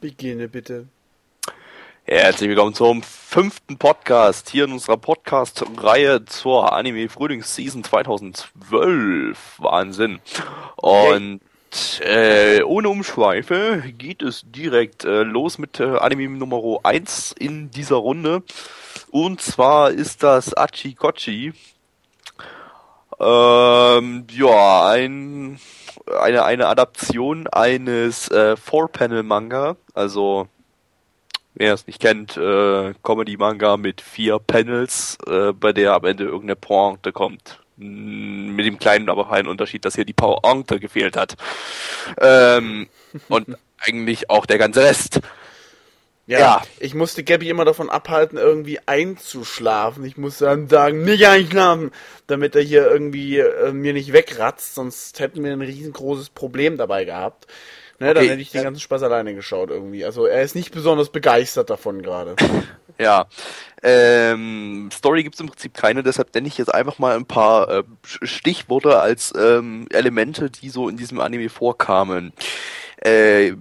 Beginne bitte. Herzlich willkommen zum fünften Podcast hier in unserer Podcast-Reihe zur Anime Frühlingsseason 2012. Wahnsinn. Und äh, ohne Umschweife geht es direkt äh, los mit äh, Anime Nummer 1 in dieser Runde. Und zwar ist das Achikochi. Ähm, ja, ein, eine, eine Adaption eines äh, Four-Panel-Manga, also wer es nicht kennt, äh, Comedy-Manga mit vier Panels, äh, bei der am Ende irgendeine Pointe kommt. Mm, Mit dem kleinen, aber feinen Unterschied, dass hier die Pointe gefehlt hat. Ähm, und eigentlich auch der ganze Rest. Ja, Ja. ich musste Gabby immer davon abhalten, irgendwie einzuschlafen. Ich musste dann sagen, nicht einschlafen, damit er hier irgendwie äh, mir nicht wegratzt, sonst hätten wir ein riesengroßes Problem dabei gehabt. Ne, dann Okay, hätte ich den ganzen Spaß alleine geschaut irgendwie. Also er ist nicht besonders begeistert davon gerade. Ja. Ähm, Story gibt's im Prinzip keine, deshalb nenne ich jetzt einfach mal ein paar äh, Stichworte als ähm, Elemente, die so in diesem Anime vorkamen. Äh,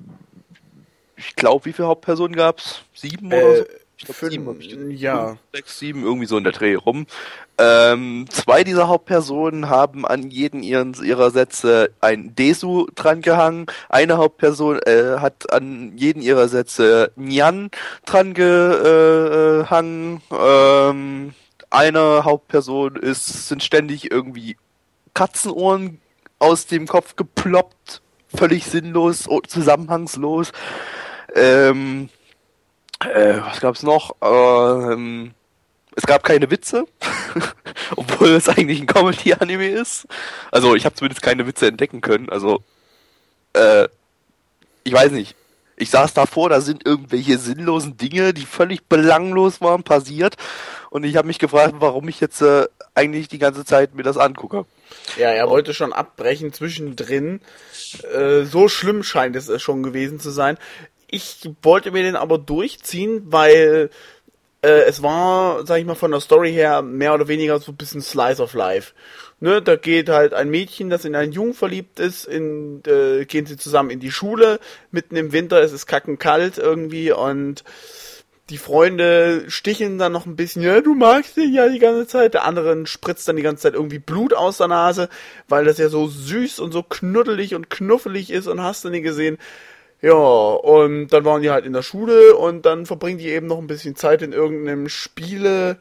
ich glaube, wie viele Hauptpersonen gab's? Sieben oder so? Äh, Ich glaub, fünf- sieben hab ich ja. Fünf, sechs, sieben, irgendwie so in der Dreh rum. Ähm, zwei dieser Hauptpersonen haben an jeden ihren, ihrer Sätze ein Desu drangehangen. Eine Hauptperson äh, hat an jeden ihrer Sätze Nyan drangehangen. Ähm, eine Hauptperson ist, sind ständig irgendwie Katzenohren aus dem Kopf geploppt. Völlig sinnlos, zusammenhangslos. Ähm, äh, was gab's noch? Ähm, es gab keine Witze, obwohl es eigentlich ein Comedy-Anime ist. Also ich habe zumindest keine Witze entdecken können. Also äh, ich weiß nicht. Ich saß davor, da sind irgendwelche sinnlosen Dinge, die völlig belanglos waren, passiert. Und ich habe mich gefragt, warum ich jetzt äh, eigentlich die ganze Zeit mir das angucke. Ja, er wollte schon abbrechen zwischendrin. Äh, so schlimm scheint es schon gewesen zu sein. Ich wollte mir den aber durchziehen, weil äh, es war, sag ich mal, von der Story her mehr oder weniger so ein bisschen Slice of Life. Ne, da geht halt ein Mädchen, das in einen Jungen verliebt ist, in, äh, gehen sie zusammen in die Schule, mitten im Winter, es ist kackenkalt irgendwie und die Freunde sticheln dann noch ein bisschen, ja, du magst dich ja die ganze Zeit. Der anderen spritzt dann die ganze Zeit irgendwie Blut aus der Nase, weil das ja so süß und so knuddelig und knuffelig ist und hast du nie gesehen. Ja, und dann waren die halt in der Schule und dann verbringen die eben noch ein bisschen Zeit in irgendeinem Spiele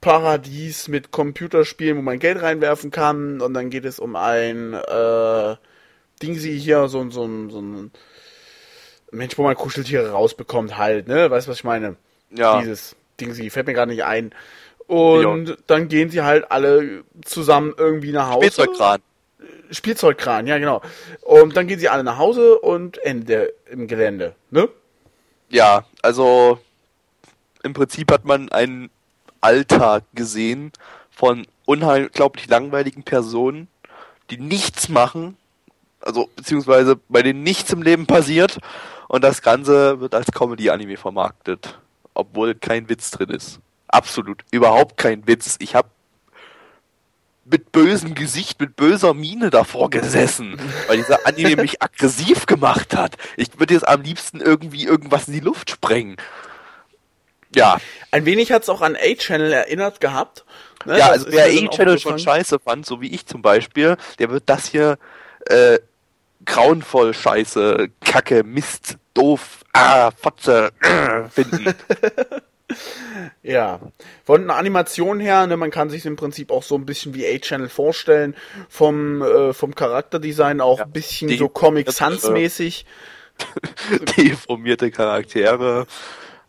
Paradies mit Computerspielen, wo man Geld reinwerfen kann und dann geht es um ein äh, Dingsy hier, so, ein- so, ein- so ein Mensch, wo man Kuscheltiere rausbekommt halt, ne? Weißt du, was ich meine? Ja, Dieses Dingsy, fällt mir gerade nicht ein. Und dann gehen sie halt alle zusammen irgendwie nach Hause. Spielzeugkran. Spielzeugkran, ja genau. Und dann gehen sie alle nach Hause und Ende im Gelände, ne? Ja, also im Prinzip hat man einen Alltag gesehen von unglaublich langweiligen Personen, die nichts machen, also beziehungsweise bei denen nichts im Leben passiert und das Ganze wird als Comedy-Anime vermarktet, obwohl kein Witz drin ist. Absolut, überhaupt kein Witz. Ich habe mit bösem Gesicht, mit böser Miene davor gesessen, weil dieser Anime mich aggressiv gemacht hat. Ich würde jetzt am liebsten irgendwie irgendwas in die Luft sprengen. Ja, Ein wenig hat's auch an A-Channel erinnert gehabt. Ne? ja, Das also wer A-Channel schon scheiße fand, so wie ich zum Beispiel, der wird das hier äh, grauenvoll scheiße, Kacke, Mist, doof, ah, Fotze, äh, finden. Ja, von der Animation her, ne, man kann sich im Prinzip auch so ein bisschen wie A-Channel vorstellen, vom, äh, vom Charakterdesign auch ein bisschen die- so Comic Sans äh, mäßig. deformierte Charaktere.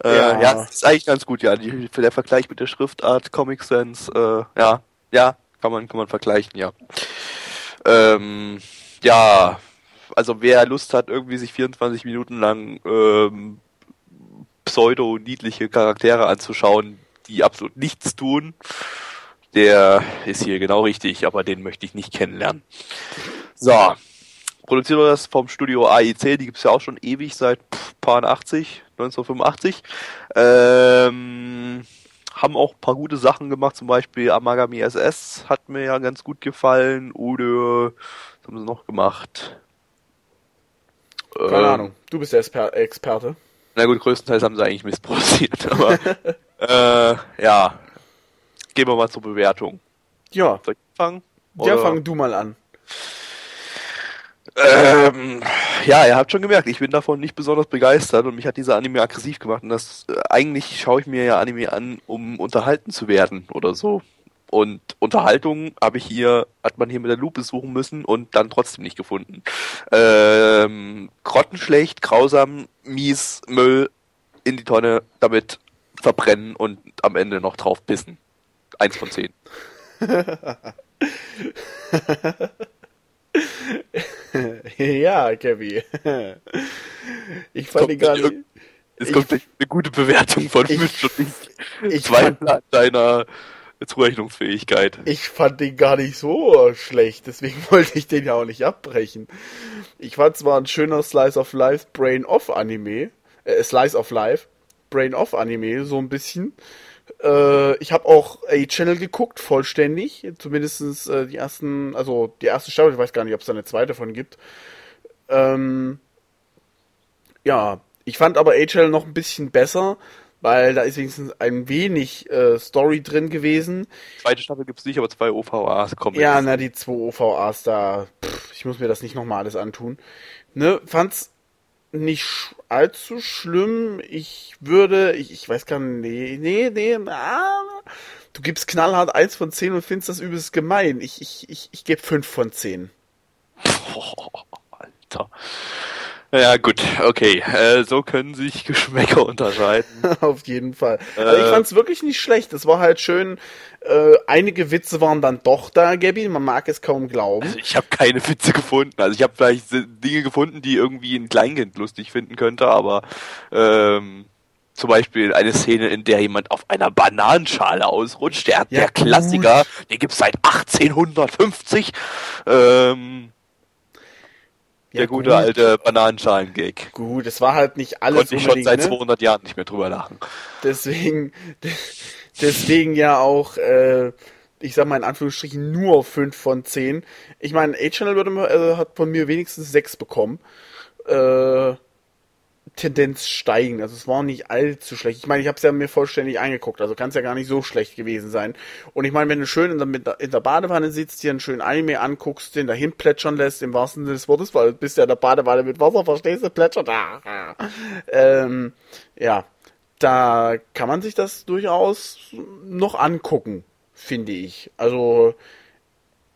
Äh, Ja. ja. ist eigentlich ganz gut, ja. Die, der Vergleich mit der Schriftart, Comic Sans, äh, ja, ja, kann man, kann man vergleichen, ja. Ähm, ja, also wer Lust hat, irgendwie sich 24 Minuten lang ähm, pseudo-niedliche Charaktere anzuschauen, die absolut nichts tun, der ist hier genau richtig, aber den möchte ich nicht kennenlernen. So, produziert wurde das vom Studio AIC, die gibt's ja auch schon ewig, seit paar 80, 1985. Ähm, haben auch ein paar gute Sachen gemacht, zum Beispiel Amagami SS hat mir ja ganz gut gefallen, oder was haben sie noch gemacht? Keine Ähm, Ahnung. Du bist der Esper Experte. Na gut, größtenteils haben sie eigentlich Mist produziert, aber äh, ja. Gehen wir mal zur Bewertung. Ja. Soll ich anfangen? Ja, fang du mal an. Ähm, ja, ihr habt schon gemerkt, ich bin davon nicht besonders begeistert und mich hat dieser Anime aggressiv gemacht und das äh, eigentlich schaue ich mir ja Anime an, um unterhalten zu werden oder so. Und Unterhaltung habe ich hier, hat man hier mit der Lupe suchen müssen und dann trotzdem nicht gefunden. Ähm, grottenschlecht, grausam, mies, Müll in die Tonne, damit verbrennen und am Ende noch drauf pissen. Eins von zehn. ja, Kevin. Ich fand ihn gar nicht. Es Ich- kommt gleich eine gute Bewertung von Ich- ich Ich an deiner Zurechnungsfähigkeit. ich fand den gar nicht so schlecht, deswegen wollte ich den ja auch nicht abbrechen. Ich fand zwar ein schöner Slice of Life Brain Off Anime, äh, Slice of Life Brain Off Anime, so ein bisschen. Äh, ich habe auch A-Channel geguckt, vollständig. Zumindest äh, die ersten, also die erste Staffel, ich weiß gar nicht, ob es da eine zweite von gibt. Ähm, ja, ich fand aber A-Channel noch ein bisschen besser, weil da ist wenigstens ein wenig äh, Story drin gewesen. Zweite Staffel gibt's nicht, aber zwei OVAs kommen. Ja, jetzt. na, die zwei OVAs da, pff, ich muss mir das nicht nochmal alles antun. Ne, fand's nicht allzu schlimm. Ich würde, ich, ich weiß gar nicht, nee, nee, nee, ah, du gibst knallhart eins von zehn und findest das übelst gemein. Ich, ich, ich, ich gebe fünf von zehn. Boah, Alter. Ja, gut, okay. Äh, so können sich Geschmäcker unterscheiden. Auf jeden Fall. Also ich Äh. fand's wirklich nicht schlecht. Es war halt schön. Äh, einige Witze waren dann doch da, Gabby. Man mag es kaum glauben. Also ich habe keine Witze gefunden. Also ich habe vielleicht Dinge gefunden, die irgendwie ein Kleinkind lustig finden könnte, aber ähm, zum Beispiel eine Szene, in der jemand auf einer Bananenschale ausrutscht. Der, Ja, der Klassiker, den gibt's seit 1850. Ähm, Ja, der gute gut. alte Bananenschalen-Gag. Gut, es war halt nicht alles Konnte ich schon seit ne? 200 Jahren nicht mehr drüber lachen. Deswegen, deswegen ja auch, äh, ich sag mal in Anführungsstrichen nur 5 von 10. Ich meine, A-Channel äh, hat von mir wenigstens 6 bekommen. Äh, Tendenz steigen. Also es war nicht allzu schlecht. Ich meine, ich habe es ja mir vollständig angeguckt, also kann es ja gar nicht so schlecht gewesen sein. Und ich meine, wenn du schön in der, in der Badewanne sitzt, dir einen schönen Anime anguckst, den dahin plätschern lässt, im wahrsten Sinne des Wortes, weil du bist ja in der Badewanne mit Wasser, verstehst du, plätschert. Ah. Ähm, ja, da kann man sich das durchaus noch angucken, finde ich. Also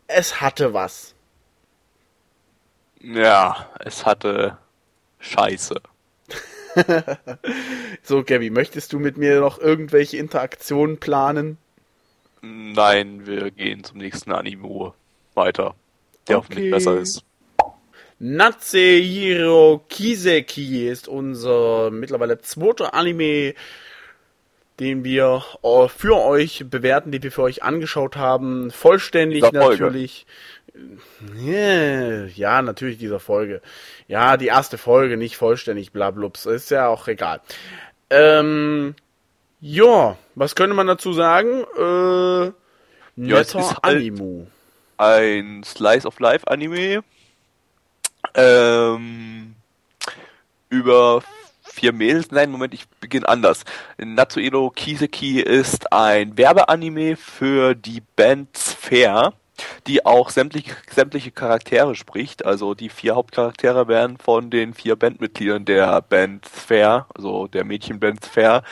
es hatte was. Ja, es hatte Scheiße. So, Gabby, möchtest du mit mir noch irgendwelche Interaktionen planen? Nein, wir gehen zum nächsten Anime weiter, der Okay. hoffentlich besser ist. Natsuhiro Kiseki ist unser mittlerweile zweiter Anime, den wir äh, für euch bewerten, den wir für euch angeschaut haben. Vollständig natürlich. Ja, ja, natürlich dieser Folge. Ja, die erste Folge, nicht vollständig, blablups. Ist ja auch egal. Ähm, ja, was könnte man dazu sagen? Äh, Ja, es netter halt- Animu. Ein Slice of Life Anime ähm, über vier Mädels. Nein, Moment, ich beginne anders. Natsuero Kiseki ist ein Werbeanime für die Band Sphere, die auch sämtliche, sämtliche Charaktere spricht. Also die vier Hauptcharaktere werden von den vier Bandmitgliedern der Band Sphere, also der Mädchenband Sphere,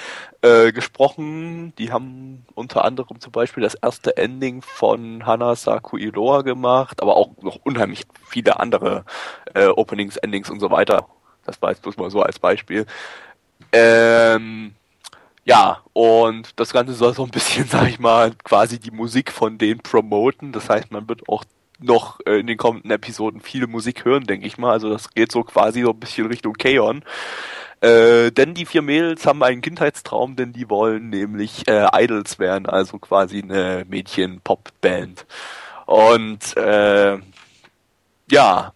äh, gesprochen. Die haben unter anderem zum Beispiel das erste Ending von Hanasaku Iroha gemacht, aber auch noch unheimlich viele andere äh, Openings, Endings und so weiter. Das war jetzt bloß mal so als Beispiel. Ähm, ja, und das Ganze soll so ein bisschen, sag ich mal, quasi die Musik von denen promoten. Das heißt, man wird auch noch äh, in den kommenden Episoden viele Musik hören, denke ich mal. Also das geht so quasi so ein bisschen Richtung K-On! Äh, denn die vier Mädels haben einen Kindheitstraum, denn die wollen nämlich äh, Idols werden, also quasi eine Mädchen-Pop-Band. Und äh, ja,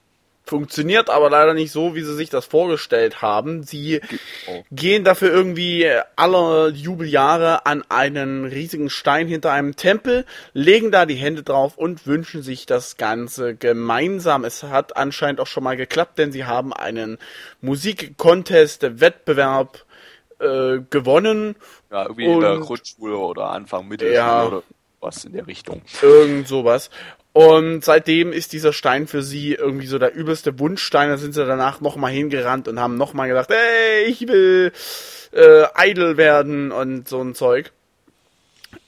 Funktioniert aber leider nicht so, wie sie sich das vorgestellt haben. Sie Oh. gehen dafür irgendwie alle Jubeljahre an einen riesigen Stein hinter einem Tempel, legen da die Hände drauf und wünschen sich das Ganze gemeinsam. Es hat anscheinend auch schon mal geklappt, denn sie haben einen Musikcontest-Wettbewerb äh, gewonnen. Ja, irgendwie in der Und- Grundschule oder Anfang Mittelschule Ja. oder was in der Richtung. Irgend sowas. Und seitdem ist dieser Stein für sie irgendwie so der übelste Wunschstein. Da sind sie danach nochmal hingerannt und haben nochmal gedacht, hey, ich will äh, Idol werden und so ein Zeug.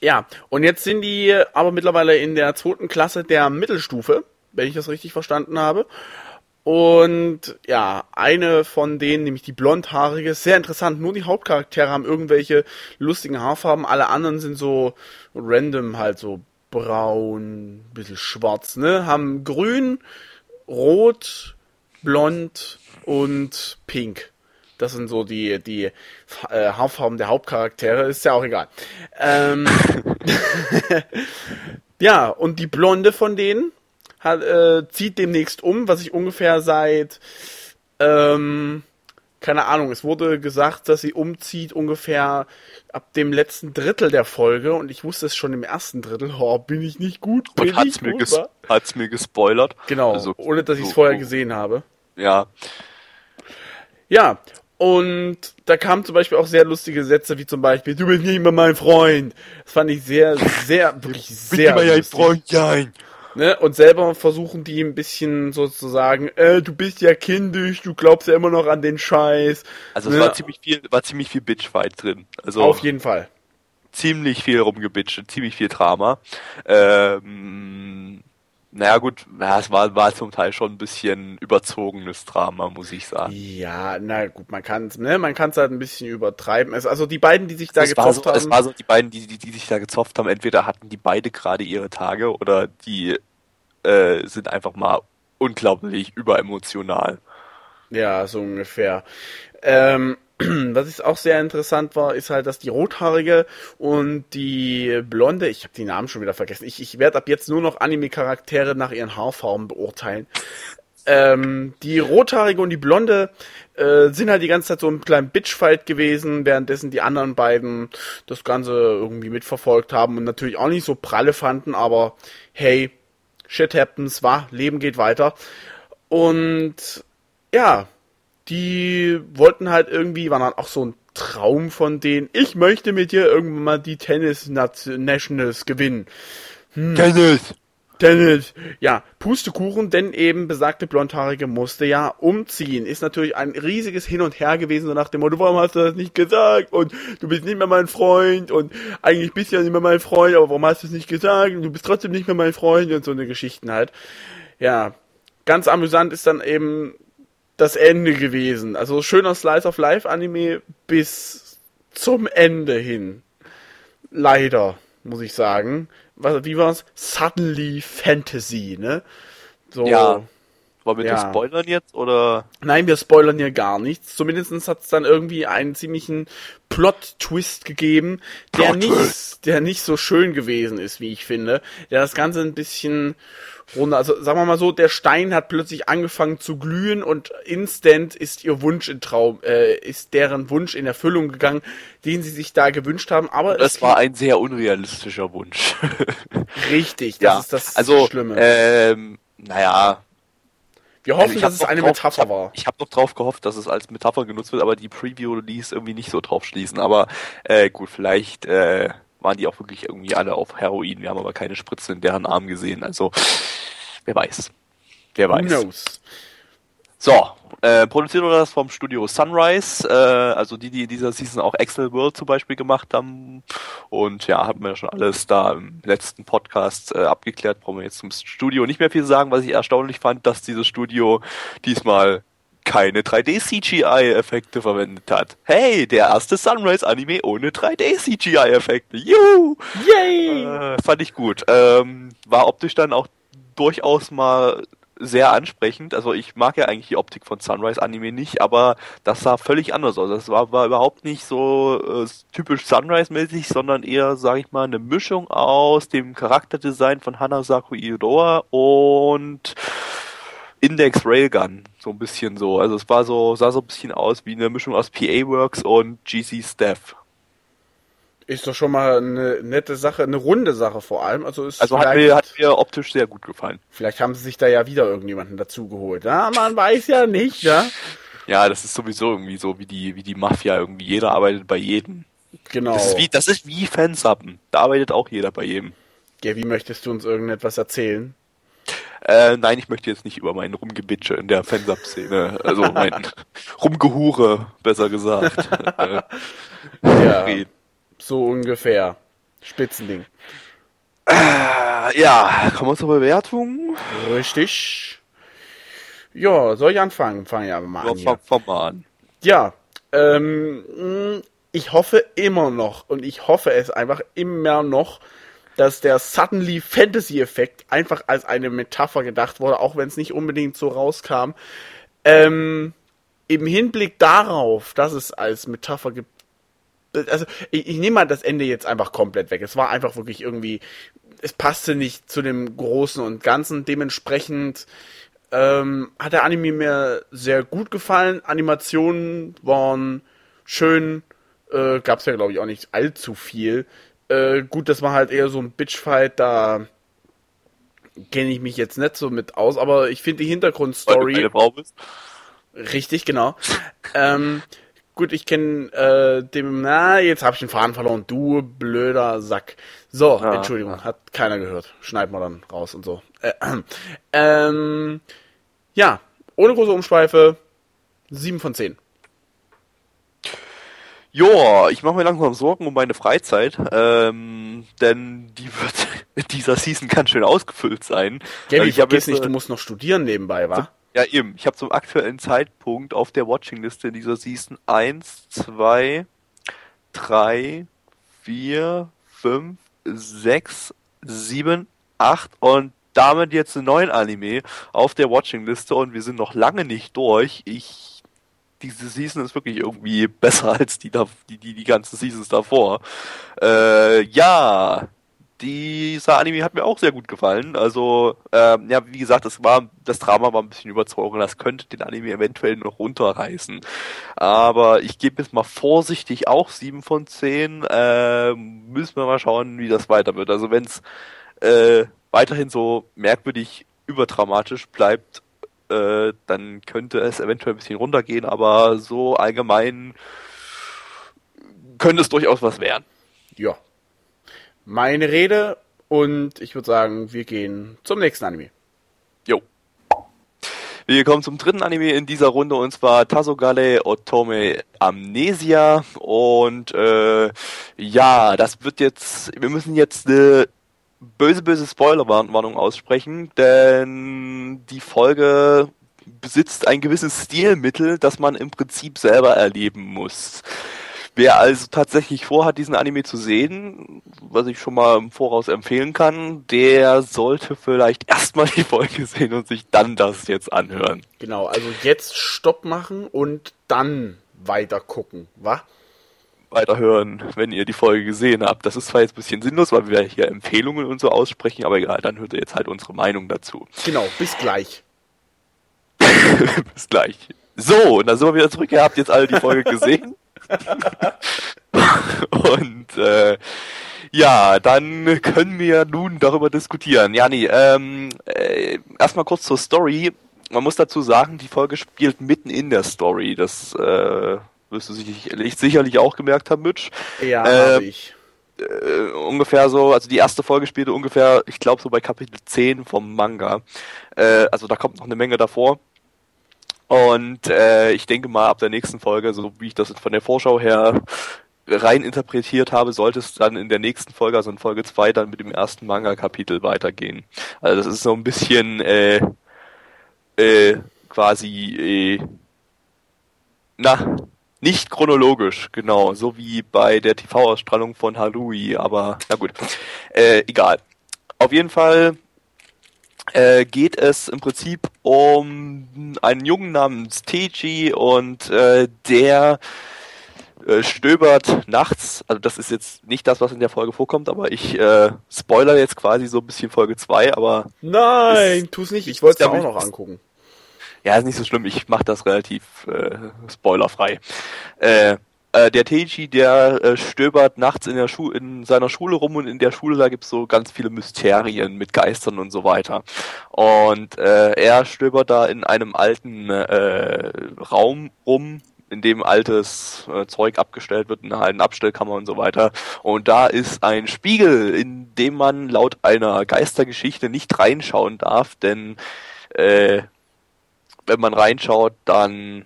Ja, und jetzt sind die aber mittlerweile in der zweiten Klasse der Mittelstufe, wenn ich das richtig verstanden habe. Und ja, eine von denen, nämlich die blondhaarige, sehr interessant. Nur die Hauptcharaktere haben irgendwelche lustigen Haarfarben. Alle anderen sind so random, halt so braun, bisschen schwarz, ne? Haben grün, rot, blond und pink. Das sind so die, die äh, Haarfarben der Hauptcharaktere. Ist ja auch egal. Ähm, ja, und die Blonde von denen hat, äh, zieht demnächst um, was ich ungefähr seit, ähm, keine Ahnung, es wurde gesagt, dass sie umzieht ungefähr ab dem letzten Drittel der Folge und ich wusste es schon im ersten Drittel. Oh, bin ich nicht gut, bin Und hat's ich mir, ges hat's mir gespoilert. Genau, Also, ohne dass ich es so- vorher gesehen habe. Ja, Ja, und da kamen zum Beispiel auch sehr lustige Sätze, wie zum Beispiel, du bist nicht mehr mein Freund. Das fand ich sehr, sehr, wirklich sehr lustig. sein. Ne? Und selber versuchen die ein bisschen sozusagen, äh, du bist ja kindisch, du glaubst ja immer noch an den Scheiß. Also es Ne? war ziemlich viel, war ziemlich viel Bitchfight drin. Also Auf jeden Fall. ziemlich viel rumgebitcht, ziemlich viel Drama. Ähm, naja gut, es war, war zum Teil schon ein bisschen überzogenes Drama, muss ich sagen. Ja, na gut, man kann es, ne, man kann es halt ein bisschen übertreiben. Es, also die beiden, die sich da es, war so, gezofft es haben, war so, die beiden, die, die, die sich da gezopft haben, entweder hatten die beide gerade ihre Tage oder die äh, sind einfach mal unglaublich überemotional. Ja, so ungefähr. Ähm, was ich auch sehr interessant war, ist halt, dass die rothaarige und die blonde, ich habe die Namen schon wieder vergessen. Ich, ich werde ab jetzt nur noch Anime-Charaktere nach ihren Haarfarben beurteilen. Ähm, die rothaarige und die blonde äh, sind halt die ganze Zeit so ein kleinen Bitchfight gewesen, währenddessen die anderen beiden das Ganze irgendwie mitverfolgt haben und natürlich auch nicht so pralle fanden, aber hey, shit happens, war, Leben geht weiter. Und ja, die wollten halt irgendwie, war dann auch so ein Traum von denen, ich möchte mit dir irgendwann mal die Tennis Nationals gewinnen. Dennis! Tennis, ja, Pustekuchen, denn eben besagte Blondhaarige musste ja umziehen. Ist natürlich ein riesiges Hin und Her gewesen, so nach dem Motto, warum hast du das nicht gesagt? Und du bist nicht mehr mein Freund und eigentlich bist du ja nicht mehr mein Freund, aber warum hast du es nicht gesagt? Und du bist trotzdem nicht mehr mein Freund und so eine Geschichten halt. Ja, ganz amüsant ist dann eben das Ende gewesen. Also schöner Slice of Life Anime bis zum Ende hin. Leider, muss ich sagen. Was, wie war's? Suddenly Fantasy, ne? So. Ja. Wollen wir Ja. das spoilern jetzt oder? Nein, wir spoilern hier gar nichts. Zumindest hat es dann irgendwie einen ziemlichen Plot-Twist gegeben, der nicht, der nicht so schön gewesen ist, wie ich finde. Der das Ganze ein bisschen runter, also sagen wir mal so, der Stein hat plötzlich angefangen zu glühen und instant ist ihr Wunsch in Traum, äh, ist deren Wunsch in Erfüllung gegangen, den sie sich da gewünscht haben. Aber Das es war ein sehr unrealistischer Wunsch. richtig, das ist das also, Schlimme. Ähm, naja, wir hoffen, also dass es eine drauf- Metapher war. Ich habe noch drauf gehofft, dass es als Metapher genutzt wird, aber die Preview ließ irgendwie nicht so drauf schließen. Aber äh, gut, vielleicht äh, waren die auch wirklich irgendwie alle auf Heroin. Wir haben aber keine Spritzen in deren Arm gesehen. Also, wer weiß. Wer Who weiß. knows? So, äh, produziert wurde das vom Studio Sunrise, äh, also die, die in dieser Season auch Excel World zum Beispiel gemacht haben. Und ja, haben wir ja schon alles da im letzten Podcast äh, abgeklärt. Brauchen wir jetzt zum Studio nicht mehr viel sagen, was ich erstaunlich fand, dass dieses Studio diesmal keine 3D-CGI-Effekte verwendet hat. Hey, der erste Sunrise-Anime ohne 3D-CGI-Effekte. Juhu! Yay! Äh, fand ich gut. Ähm, war optisch dann auch durchaus mal sehr ansprechend. Also ich mag ja eigentlich die Optik von Sunrise Anime nicht, aber das sah völlig anders aus. Das war, war überhaupt nicht so äh, typisch Sunrise-mäßig, sondern eher, sag ich mal, eine Mischung aus dem Charakterdesign von Hanasaku Iroha und Index Railgun, so ein bisschen so. Also es war so, sah so ein bisschen aus wie eine Mischung aus PA Works und GC Staff. Ist doch schon mal eine nette Sache, eine runde Sache vor allem. Also, ist Also hat mir, hat mir optisch sehr gut gefallen. vielleicht haben sie sich da ja wieder irgendjemanden dazu geholt. Ja, man weiß ja nicht, ja. Ja, das ist sowieso irgendwie so wie die, wie die Mafia irgendwie. Jeder arbeitet bei jedem. Genau. Das ist wie, das ist wie Fansuppen. Da arbeitet auch jeder bei jedem. Gavi, möchtest du uns irgendetwas erzählen? Äh, nein, ich möchte jetzt nicht über meinen Rumgebitsche in der Fansub-Szene, also mein Rumgehure, besser gesagt, äh, Ja, reden. So ungefähr. Spitzending. Äh, ja, kommen wir zur Bewertung. Richtig. Ja, soll ich anfangen? Fange ich aber mal Ja, an. Hier. fang, mal an. Ja, ähm, ich hoffe immer noch und ich hoffe es einfach immer noch, dass der Suddenly Fantasy Effekt einfach als eine Metapher gedacht wurde, auch wenn es nicht unbedingt so rauskam. Ähm, Im Hinblick darauf, dass es als Metapher gibt, also ich, ich nehme mal das Ende jetzt einfach komplett weg. Es war einfach wirklich irgendwie, es passte nicht zu dem Großen und Ganzen. Dementsprechend ähm, hat der Anime mir sehr gut gefallen. Animationen waren schön. Äh, Gab es ja, glaube ich, auch nicht allzu viel. Äh, gut, das war halt eher so ein Bitchfight, da kenne ich mich jetzt nicht so mit aus, aber ich finde die Weil du Hintergrundstory. eine Frau bist. Richtig, genau. ähm, gut, ich kenne äh, dem, na, jetzt habe ich den Faden verloren. Du blöder Sack. So, Ah, Entschuldigung, hat keiner gehört. Schneid mal dann raus und so. Äh, ähm, ja, ohne große Umschweife, 7 von 10. Joa, ich mache mir langsam Sorgen um meine Freizeit, ähm, denn die wird in dieser Season ganz schön ausgefüllt sein. Gaby, ich vergiss jetzt, nicht, äh, du musst noch studieren nebenbei, wa? Ja, eben. Ich habe zum aktuellen Zeitpunkt auf der Watchingliste dieser Season 1, 2, 3, 4, 5, 6, 7, 8 und damit jetzt einen neuen Anime auf der Watchingliste und wir sind noch lange nicht durch. Ich diese Season ist wirklich irgendwie besser als die die, die, die ganzen Seasons davor. Äh, ja, dieser Anime hat mir auch sehr gut gefallen. Also, ähm, ja, wie gesagt, das war, das Drama war ein bisschen überzogen. Das könnte den Anime eventuell noch runterreißen. Aber ich gebe jetzt mal vorsichtig auch 7 von 10. Äh, müssen wir mal schauen, wie das weiter wird. Also, wenn es äh, weiterhin so merkwürdig überdramatisch bleibt, äh, dann könnte es eventuell ein bisschen runtergehen. Aber so allgemein könnte es durchaus was werden. Ja. Meine Rede und ich würde sagen, wir gehen zum nächsten Anime. Jo. Wir kommen zum dritten Anime in dieser Runde und zwar Tazogale Otome Amnesia und äh, ja, das wird jetzt, wir müssen jetzt eine böse, böse Spoilerwarnung aussprechen, denn die Folge besitzt ein gewisses Stilmittel, das man im Prinzip selber erleben muss. Wer also tatsächlich vorhat, diesen Anime zu sehen, was ich schon mal im Voraus empfehlen kann, der sollte vielleicht erstmal die Folge sehen und sich dann das jetzt anhören. Genau, also jetzt Stopp machen und dann weiter gucken, wa? Weiterhören, wenn ihr die Folge gesehen habt. Das ist zwar jetzt ein bisschen sinnlos, weil wir hier Empfehlungen und so aussprechen, aber egal, dann hört ihr jetzt halt unsere Meinung dazu. Genau, bis gleich. Bis gleich. So, und dann sind wir wieder zurück. Ihr habt jetzt alle die Folge gesehen. und äh, ja, dann können wir nun darüber diskutieren. Ja, nee, ähm, äh, erstmal kurz zur Story. Man muss dazu sagen, die Folge spielt mitten in der Story. Das äh, wirst du sicherlich, sicherlich auch gemerkt haben, Mitch. Ja, Äh, habe ich. Äh, ungefähr so, also die erste Folge spielte ungefähr, ich glaube so bei Kapitel 10 vom Manga. Äh, also da kommt noch eine Menge davor. Und äh, ich denke mal, ab der nächsten Folge, so wie ich das von der Vorschau her rein interpretiert habe, sollte es dann in der nächsten Folge, also in Folge 2, dann mit dem ersten Manga-Kapitel weitergehen. Also das ist so ein bisschen äh, äh, quasi äh, na, nicht chronologisch, genau, so wie bei der TV-Ausstrahlung von Harui, aber na gut, äh, egal. Auf jeden Fall äh, geht es im Prinzip um einen Jungen namens Teiji und äh, der äh, stöbert nachts, also das ist jetzt nicht das, was in der Folge vorkommt, aber ich äh, spoiler jetzt quasi so ein bisschen Folge 2, aber Nein, tu's nicht. Ich wollte es auch noch angucken. ja, ist nicht so schlimm, ich mache das relativ äh, spoilerfrei. Äh, äh, der Teiji, der äh, stöbert nachts in, der Schu in seiner Schule rum und in der Schule, da gibt's so ganz viele Mysterien mit Geistern und so weiter. Und äh, er stöbert da in einem alten äh, Raum rum, in dem altes äh, Zeug abgestellt wird, in einer alten Abstellkammer und so weiter. Und da ist ein Spiegel, in dem man laut einer Geistergeschichte nicht reinschauen darf, denn äh, wenn man reinschaut, dann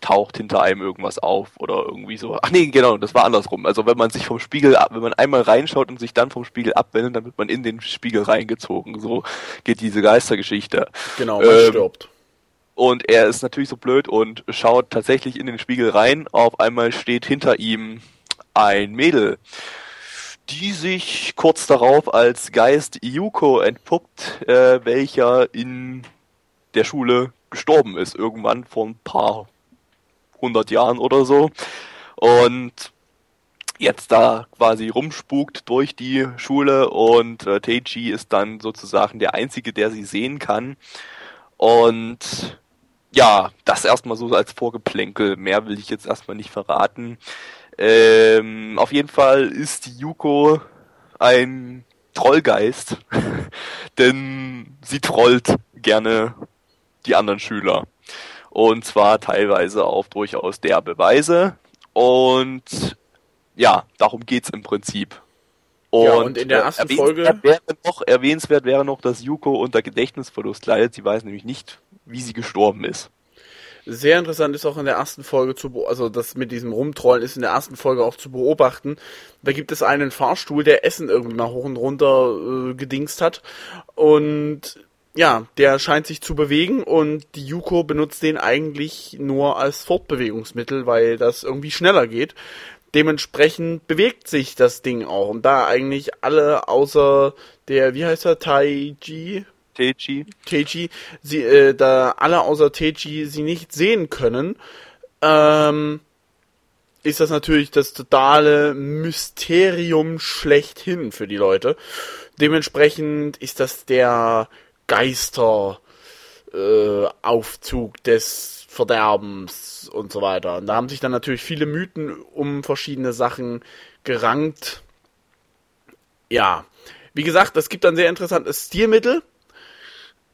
taucht hinter einem irgendwas auf oder irgendwie so. Ach nee, genau, das war andersrum. Also wenn man sich vom Spiegel ab, wenn man einmal reinschaut und sich dann vom Spiegel abwendet, dann wird man in den Spiegel reingezogen. So geht diese Geistergeschichte. Genau, man Ähm, stirbt. Und er ist natürlich so blöd und schaut tatsächlich in den Spiegel rein. Auf einmal steht hinter ihm ein Mädel, die sich kurz darauf als Geist Yuko entpuppt, äh, welcher in der Schule gestorben ist, irgendwann vor ein paar hundert Jahren oder so. Und jetzt da quasi rumspukt durch die Schule und äh, Teiji ist dann sozusagen der Einzige, der sie sehen kann. Und ja, das erstmal so als Vorgeplänkel. Mehr will ich jetzt erstmal nicht verraten. Ähm, auf jeden Fall ist Yuko ein Trollgeist, denn sie trollt gerne die anderen Schüler. Und zwar teilweise auf durchaus derbe Weise. Und ja, darum geht's im Prinzip. Ja, und in der ersten erwähnenswert Folge- Wäre noch, erwähnenswert wäre noch, dass Yuko unter Gedächtnisverlust leidet. Sie weiß nämlich nicht, wie sie gestorben ist. Sehr interessant ist auch in der ersten Folge zu, also das mit diesem Rumtrollen ist in der ersten Folge auch zu beobachten. Da gibt es einen Fahrstuhl, der Essen irgendwie mal hoch und runter äh, gedingst hat. Und ja, der scheint sich zu bewegen und die Yuko benutzt den eigentlich nur als Fortbewegungsmittel, weil das irgendwie schneller geht. Dementsprechend bewegt sich das Ding auch. Und da eigentlich alle außer der, wie heißt er, Taiji, Teiji. Teiji, sie, äh, da alle außer Teiji sie nicht sehen können, ähm, ist das natürlich das totale Mysterium schlechthin für die Leute. Dementsprechend ist das der Geister äh, Aufzug des Verderbens und so weiter. Und da haben sich dann natürlich viele Mythen um verschiedene Sachen gerankt. Ja, wie gesagt, es gibt ein sehr interessantes Stilmittel.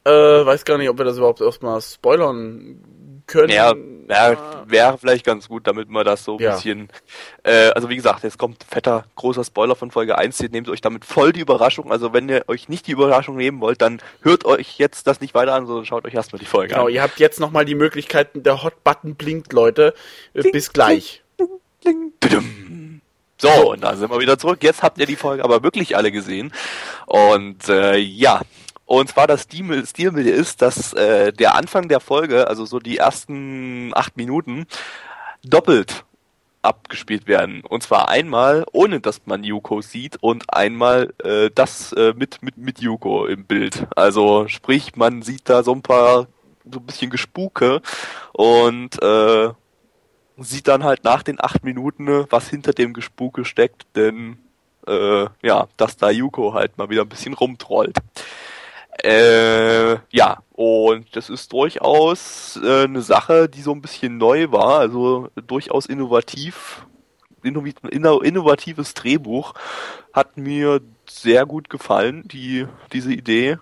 Äh, weiß gar nicht, ob wir das überhaupt erstmal spoilern können. Ja, ja wäre vielleicht ganz gut, damit man das so ein Ja. bisschen. Äh, also wie gesagt, jetzt kommt fetter, großer Spoiler von Folge 1. Ihr nehmt euch damit voll die Überraschung. Also wenn ihr euch nicht die Überraschung nehmen wollt, dann hört euch jetzt das nicht weiter an, sondern schaut euch erstmal die Folge Genau, an. ihr habt jetzt nochmal die Möglichkeiten, der Hot-Button blinkt, Leute. Äh, Bis gleich. Ding, tudum. So, und da sind wir wieder zurück. Jetzt habt ihr die Folge aber wirklich alle gesehen. Und äh, ja, und zwar das Stil- Stilmittel ist, dass äh, der Anfang der Folge, also so die ersten acht Minuten, doppelt abgespielt werden. Und zwar einmal, ohne dass man Yuko sieht, und einmal äh, das äh, mit, mit, mit Yuko im Bild. Also sprich, man sieht da so ein paar, so ein bisschen Gespuke und äh, sieht dann halt nach den acht Minuten, was hinter dem Gespuke steckt, denn äh, ja, dass da Yuko halt mal wieder ein bisschen rumtrollt. Äh, ja, und das ist durchaus äh, eine Sache, die so ein bisschen neu war, also durchaus innovativ. Innovatives Drehbuch hat mir sehr gut gefallen, die, diese Idee.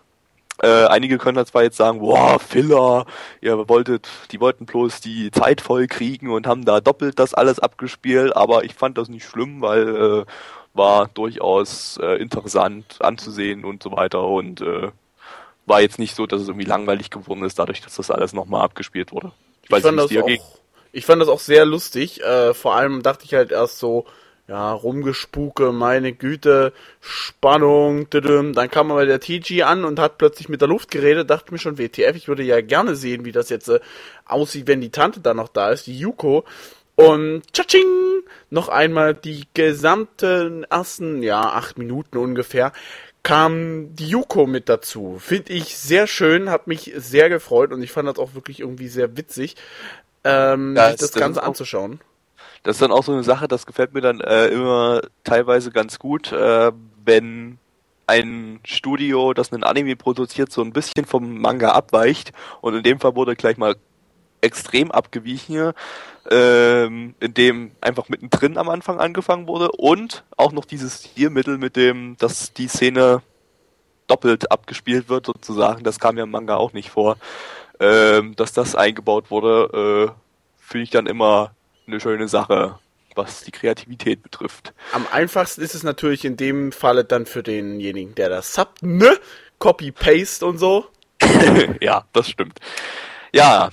Äh, einige können da zwar jetzt sagen, boah, Filler, ihr wolltet, die wollten bloß die Zeit voll kriegen und haben da doppelt das alles abgespielt, aber ich fand das nicht schlimm, weil äh, war durchaus äh, interessant anzusehen und so weiter und äh, war jetzt nicht so, dass es irgendwie langweilig geworden ist, dadurch, dass das alles nochmal abgespielt wurde. Ich fand, nicht, das auch, ging. ich fand das auch sehr lustig. Äh, vor allem dachte ich halt erst so, ja, rumgespuke, meine Güte, Spannung, tüdüm. dann kam aber der TG an und hat plötzlich mit der Luft geredet, dachte mir schon, WTF, ich würde ja gerne sehen, wie das jetzt äh, aussieht, wenn die Tante da noch da ist, die Yuko. Und tschatsching, noch einmal die gesamten ersten, ja, acht Minuten ungefähr, kam die Yuko mit dazu. Finde ich sehr schön, hat mich sehr gefreut und ich fand das auch wirklich irgendwie sehr witzig, ähm, Ja, sich das das Ganze auch- anzuschauen. Das ist dann auch so eine Sache, das gefällt mir dann äh, immer teilweise ganz gut, äh, wenn ein Studio, das einen Anime produziert, so ein bisschen vom Manga abweicht. Und in dem Fall wurde gleich mal extrem abgewichen, ähm, in dem einfach mittendrin am Anfang angefangen wurde und auch noch dieses Stilmittel mit dem, dass die Szene doppelt abgespielt wird sozusagen, das kam ja im Manga auch nicht vor, ähm, dass das eingebaut wurde, äh, finde ich dann immer eine schöne Sache was die Kreativität betrifft. Am einfachsten ist es natürlich in dem Falle dann für denjenigen, der das subbt, ne? Copy-Paste und so. ja, das stimmt. Ja,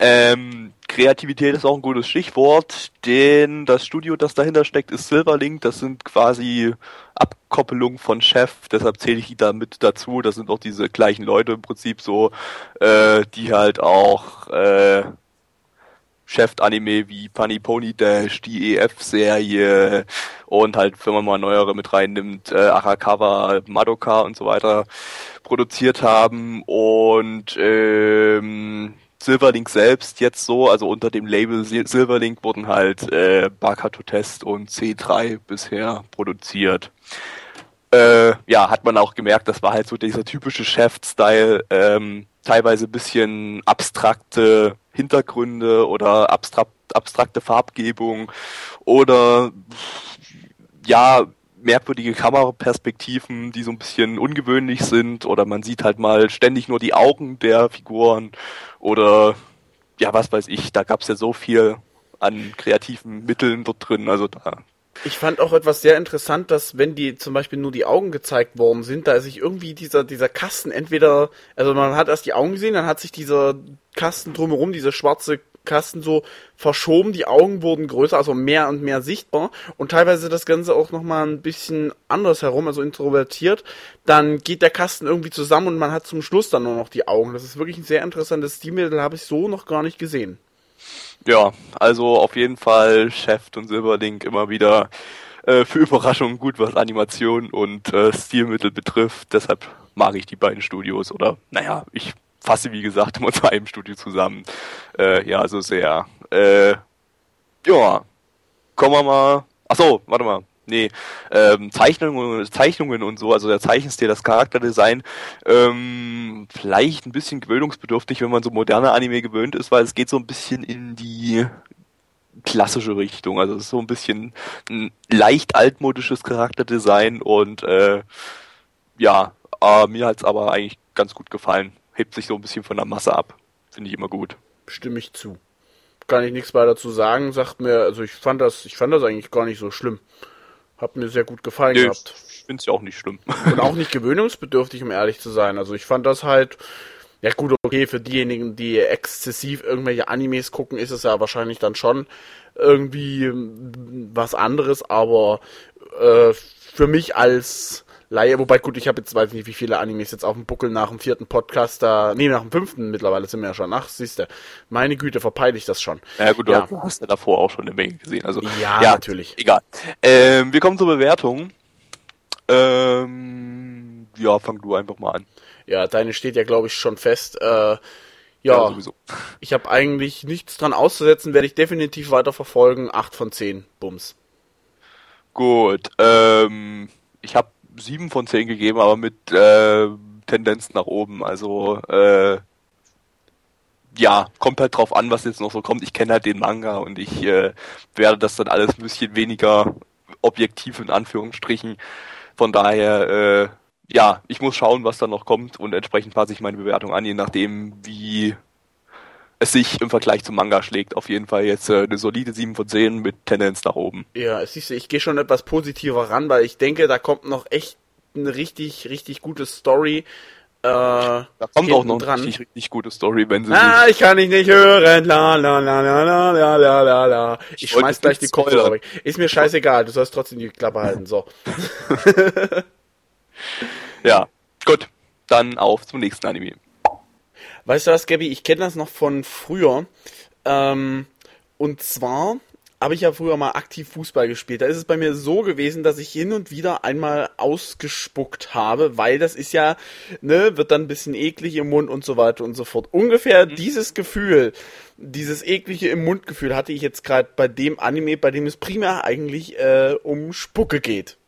ähm, Kreativität ist auch ein gutes Stichwort, denn das Studio, das dahinter steckt, ist Silverlink. Das sind quasi Abkoppelungen von Chef, deshalb zähle ich die da mit dazu. Das sind auch diese gleichen Leute im Prinzip so, äh, die halt auch äh, Chef-Anime wie Funny Pony Dash, die EF-Serie und halt, wenn man mal neuere mit reinnimmt, äh, Arakawa, Madoka und so weiter produziert haben und ähm, Silverlink selbst jetzt so, also unter dem Label Silverlink wurden halt äh, Bakato Test und C3 bisher produziert. Äh, ja, hat man auch gemerkt, das war halt so dieser typische Chef-Style, ähm, teilweise bisschen abstrakte Hintergründe oder abstrakt, abstrakte Farbgebung oder ja, merkwürdige Kameraperspektiven, die so ein bisschen ungewöhnlich sind oder man sieht halt mal ständig nur die Augen der Figuren oder ja, was weiß ich, da gab's ja so viel an kreativen Mitteln dort drin, also da. Ich fand auch etwas sehr interessant, dass wenn die zum Beispiel nur die Augen gezeigt worden sind, da sich irgendwie dieser, dieser Kasten entweder, also man hat erst die Augen gesehen, dann hat sich dieser Kasten drumherum, diese schwarze Kasten so verschoben, die Augen wurden größer, also mehr und mehr sichtbar und teilweise das Ganze auch nochmal ein bisschen anders herum, also introvertiert, dann geht der Kasten irgendwie zusammen und man hat zum Schluss dann nur noch die Augen. Das ist wirklich ein sehr interessantes Stilmittel, habe ich so noch gar nicht gesehen. Ja, also auf jeden Fall Chef und Silberlink immer wieder äh, für Überraschungen gut, was Animation und äh, Stilmittel betrifft. Deshalb mag ich die beiden Studios oder naja, ich fasse wie gesagt immer zu einem Studio zusammen. Äh, ja, also sehr. Äh, ja, kommen wir mal. Ach so, warte mal nee, ähm, Zeichnungen, Zeichnungen und so, also der Zeichenstil, das Charakterdesign, ähm, vielleicht ein bisschen gewöhnungsbedürftig, wenn man so moderne Anime gewöhnt ist, weil es geht so ein bisschen in die klassische Richtung. Also es ist so ein bisschen ein leicht altmodisches Charakterdesign und äh, ja, äh, mir hat's aber eigentlich ganz gut gefallen. Hebt sich so ein bisschen von der Masse ab. Finde ich immer gut. Stimme ich zu. Kann ich nichts weiter dazu sagen, sagt mir, also ich fand das, ich fand das eigentlich gar nicht so schlimm. Hat mir sehr gut gefallen nee, gehabt. Ich finde es ja auch nicht schlimm. Und auch nicht gewöhnungsbedürftig, um ehrlich zu sein. Also ich fand das halt, ja gut, okay, für diejenigen, die exzessiv irgendwelche Animes gucken, ist es ja wahrscheinlich dann schon irgendwie was anderes, aber äh, für mich als Laie, wobei gut, ich habe jetzt weiß nicht, wie viele Animes jetzt auf dem Buckel nach dem vierten Podcast da, nee, nach dem fünften mittlerweile sind wir ja schon. Ach, siehst du, meine Güte, verpeile ich das schon. Ja gut, ja. du hast ja davor auch schon eine Menge gesehen. Also ja, ja natürlich. Egal. Ähm, wir kommen zur Bewertung. Ähm, ja, fang du einfach mal an. Ja, deine steht ja, glaube ich, schon fest. Äh, ja, ja ich habe eigentlich nichts dran auszusetzen, werde ich definitiv weiter verfolgen. 8 von 10, Bums. Gut, ähm, ich habe sieben von zehn gegeben, aber mit äh, Tendenz nach oben. Also äh, ja, kommt halt drauf an, was jetzt noch so kommt. Ich kenne halt den Manga und ich äh, werde das dann alles ein bisschen weniger objektiv in Anführungsstrichen. Von daher, äh, ja, ich muss schauen, was da noch kommt und entsprechend passe ich meine Bewertung an, je nachdem, wie es sich im Vergleich zum Manga schlägt. Auf jeden Fall jetzt äh, eine solide 7 von 10 mit Tendenz nach oben. Ja, siehst du, ich gehe schon etwas positiver ran, weil ich denke, da kommt noch echt eine richtig, richtig gute Story. Äh, da kommt auch noch eine richtig, richtig gute Story, wenn sie. Ah, ich kann dich nicht hören. La la la la la la la la la. Ich, ich schmeiß gleich die Kopfhörer weg. Ist mir scheißegal, du sollst trotzdem die Klappe halten. So. ja, gut. Dann auf zum nächsten Anime. Weißt du was, Gabby? Ich kenne das noch von früher. Ähm, und zwar habe ich ja früher mal aktiv Fußball gespielt. Da ist es bei mir so gewesen, dass ich hin und wieder einmal ausgespuckt habe, weil das ist ja, ne, wird dann ein bisschen eklig im Mund und so weiter und so fort. Ungefähr mhm. dieses Gefühl, dieses eklige im Mundgefühl hatte ich jetzt gerade bei dem Anime, bei dem es primär eigentlich äh, um Spucke geht.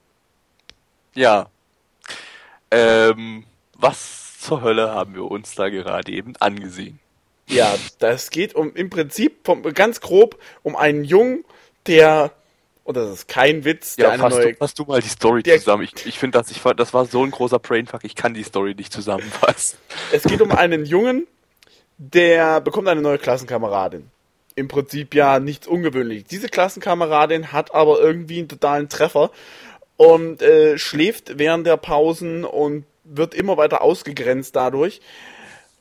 Ja. Ähm, was zur Hölle haben wir uns da gerade eben angesehen? Ja, das geht um im Prinzip vom, ganz grob um einen Jungen, der oder das ist kein Witz, der Ja, eine fass, neue du, fass du mal die Story der- zusammen. Ich, ich finde, das, ich, das war so ein großer Brainfuck, ich kann die Story nicht zusammenfassen. Es geht um einen Jungen, der bekommt eine neue Klassenkameradin. Im Prinzip ja nichts ungewöhnlich. Diese Klassenkameradin hat aber irgendwie einen totalen Treffer und äh, schläft während der Pausen und wird immer weiter ausgegrenzt dadurch.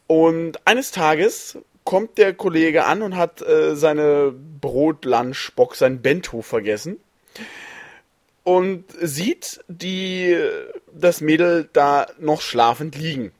Und eines Tages kommt der Kollege an und hat äh, seine Brot-Lunchbox, sein Bento vergessen und sieht die das Mädel da noch schlafend liegen.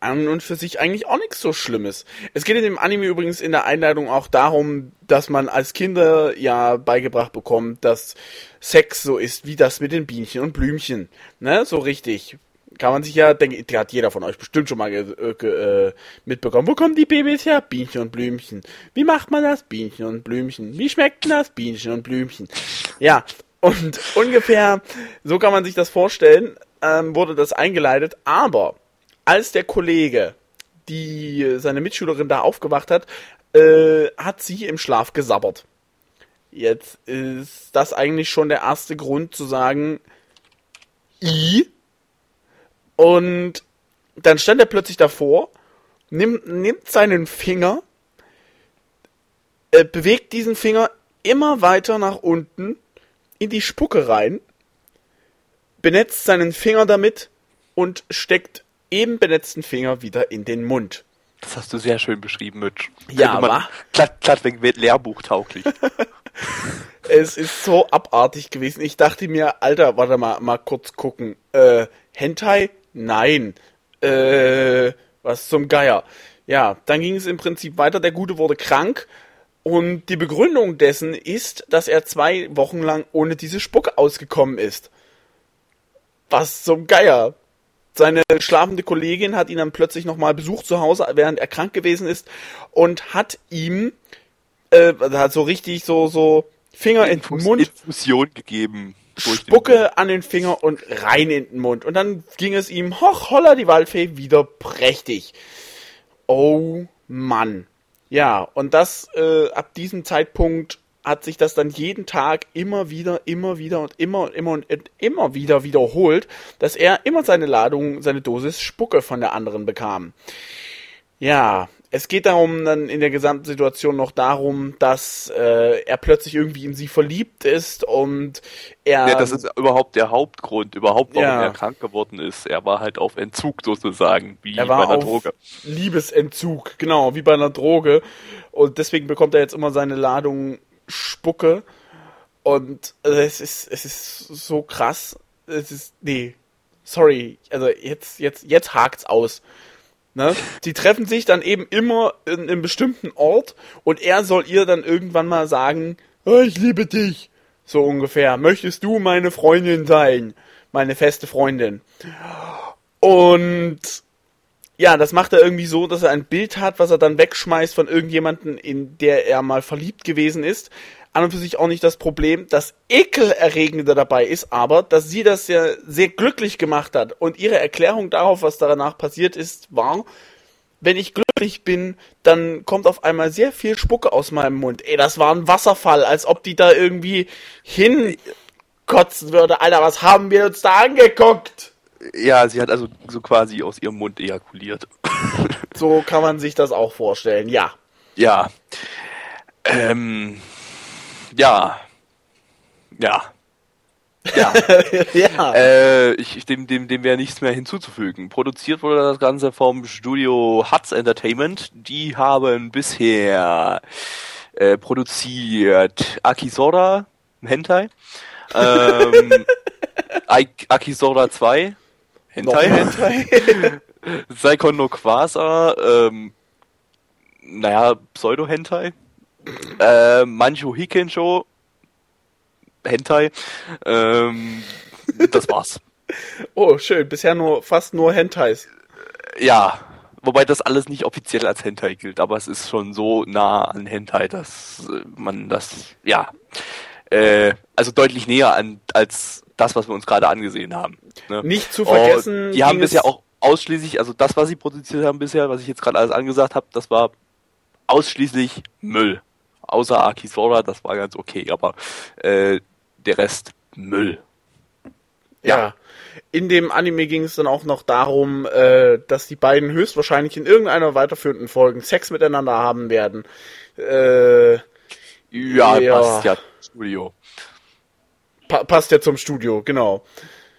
An und für sich eigentlich auch nichts so Schlimmes. Es geht in dem Anime übrigens in der Einleitung auch darum, dass man als Kinder ja beigebracht bekommt, dass Sex so ist wie das mit den Bienchen und Blümchen. Ne, so richtig. Kann man sich ja denken, der hat jeder von euch bestimmt schon mal äh, äh, mitbekommen. Wo kommen die Babys her? Bienchen und Blümchen. Wie macht man das? Bienchen und Blümchen. Wie schmeckt denn das? Bienchen und Blümchen. Ja, und ungefähr so kann man sich das vorstellen, ähm, wurde das eingeleitet. Aber als der Kollege, die äh, seine Mitschülerin da aufgewacht hat, äh, hat sie im Schlaf gesabbert. Jetzt ist das eigentlich schon der erste Grund zu sagen, i. Und dann stand er plötzlich davor, nimmt, nimmt seinen Finger, äh, bewegt diesen Finger immer weiter nach unten in die Spucke rein, benetzt seinen Finger damit und steckt eben benetzten Finger wieder in den Mund. Das hast du sehr schön beschrieben, Mitch. Ja, Könnte man- wa? Glatt, glattweg wird Lehrbuch tauglich. Es ist so abartig gewesen. Ich dachte mir, Alter, warte mal, mal kurz gucken. Äh, Hentai? Nein. Äh, was zum Geier. Ja, dann ging es im Prinzip weiter. Der Gute wurde krank. Und die Begründung dessen ist, dass er zwei Wochen lang ohne diese Spucke ausgekommen ist. Was zum Geier. Seine schlafende Kollegin hat ihn dann plötzlich nochmal besucht zu Hause, während er krank gewesen ist, und hat ihm äh, hat so richtig so, so Finger in den Mund, Infusion gegeben. Durch den- Spucke an den Finger und rein in den Mund. Und dann ging es ihm, hoch, holla, die Waldfee, wieder prächtig. Oh Mann. Ja, und das, äh, ab diesem Zeitpunkt hat sich das dann jeden Tag immer wieder, immer wieder und immer und immer und immer wieder wiederholt, dass er immer seine Ladung, seine Dosis Spucke von der anderen bekam. Ja, es geht darum dann in der gesamten Situation noch darum, dass äh, er plötzlich irgendwie in sie verliebt ist und er Ja, das ist überhaupt der Hauptgrund, überhaupt warum Ja. er krank geworden ist. Er war halt auf Entzug sozusagen, wie er bei war einer auf Droge. Liebesentzug, genau, wie bei einer Droge. Und deswegen bekommt er jetzt immer seine Ladung Spucke. Und äh, es ist, es ist so krass. Es ist, nee, sorry, also jetzt, jetzt, jetzt hakt's aus. Ne? Sie treffen sich dann eben immer in einem bestimmten Ort und er soll ihr dann irgendwann mal sagen, "Oh, ich liebe dich. So ungefähr. Möchtest du meine Freundin sein? Meine feste Freundin. Und ja, das macht er irgendwie so, dass er ein Bild hat, was er dann wegschmeißt von irgendjemanden, in der er mal verliebt gewesen ist. An und für sich auch nicht das Problem. Das Ekelerregende dabei ist aber, dass sie das ja sehr glücklich gemacht hat. Und ihre Erklärung darauf, was danach passiert ist, war, wenn ich glücklich bin, dann kommt auf einmal sehr viel Spucke aus meinem Mund. Ey, das war ein Wasserfall, als ob die da irgendwie hinkotzen würde. Alter, was haben wir uns da angeguckt? Ja, sie hat also so quasi aus ihrem Mund ejakuliert. So kann man sich das auch vorstellen, ja. Ja. Ähm. Ja. Ja. Ja. ja. äh, ich, dem, dem, dem wäre nichts mehr hinzuzufügen. Produziert wurde das Ganze vom Studio Huts Entertainment. Die haben bisher äh, produziert Akisora, Hentai, ähm, Akisora 2, Noch Hentai, Hentai. Saikon no Quasar, ähm, naja, Pseudo-Hentai, äh, Manju Hikensho, Hentai, ähm, das war's. Oh, schön. Bisher nur fast nur Hentais. Ja, wobei das alles nicht offiziell als Hentai gilt, aber es ist schon so nah an Hentai, dass äh, man das, ja, äh, also deutlich näher an als das, was wir uns gerade angesehen haben. Ne? Nicht zu vergessen. Und die haben bisher auch ausschließlich, also das, was sie produziert haben bisher, was ich jetzt gerade alles angesagt habe, das war ausschließlich Müll. Außer Akisora, das war ganz okay, aber äh, der Rest Müll. Ja. ja. In dem Anime ging es dann auch noch darum, äh, dass die beiden höchstwahrscheinlich in irgendeiner weiterführenden Folge Sex miteinander haben werden. Äh, ja, ja, passt ja Studio. Pa passt ja zum Studio, genau.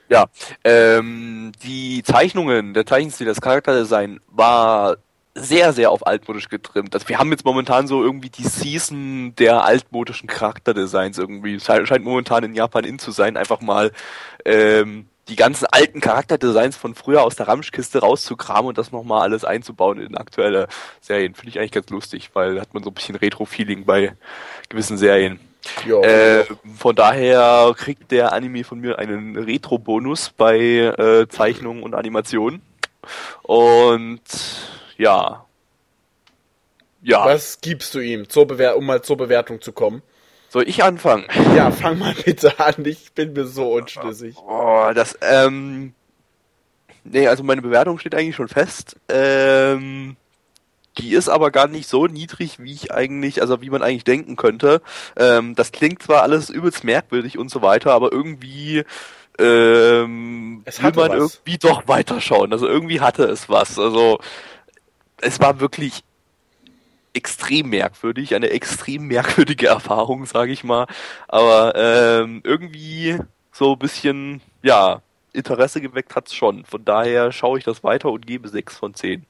Ja, ähm, die Zeichnungen, der Zeichenstil, das Charakterdesign war sehr, sehr auf altmodisch getrimmt. Also wir haben jetzt momentan so irgendwie die Season der altmodischen Charakterdesigns irgendwie. Scheint momentan in Japan in zu sein, einfach mal ähm, die ganzen alten Charakterdesigns von früher aus der Ramschkiste rauszukramen und das nochmal alles einzubauen in aktuelle Serien. Finde ich eigentlich ganz lustig, weil da hat man so ein bisschen Retro-Feeling bei gewissen Serien. Äh, von daher kriegt der Anime von mir einen Retro-Bonus bei äh, Zeichnungen und Animationen. Und ja. Ja. Was gibst du ihm, zur Bewer um mal zur Bewertung zu kommen? Soll ich anfangen? Ja, fang mal bitte an. Ich bin mir so unschlüssig. Oh, das, ähm. Nee, also meine Bewertung steht eigentlich schon fest. Ähm. Die ist aber gar nicht so niedrig, wie ich eigentlich, also wie man eigentlich denken könnte. Ähm, das klingt zwar alles übelst merkwürdig und so weiter, aber irgendwie ähm, es will man was. irgendwie doch weiterschauen. Also irgendwie hatte es was. Also es war wirklich extrem merkwürdig, eine extrem merkwürdige Erfahrung, sage ich mal. Aber ähm, irgendwie so ein bisschen, ja, Interesse geweckt hat's schon. Von daher schaue ich das weiter und gebe 6 von 10.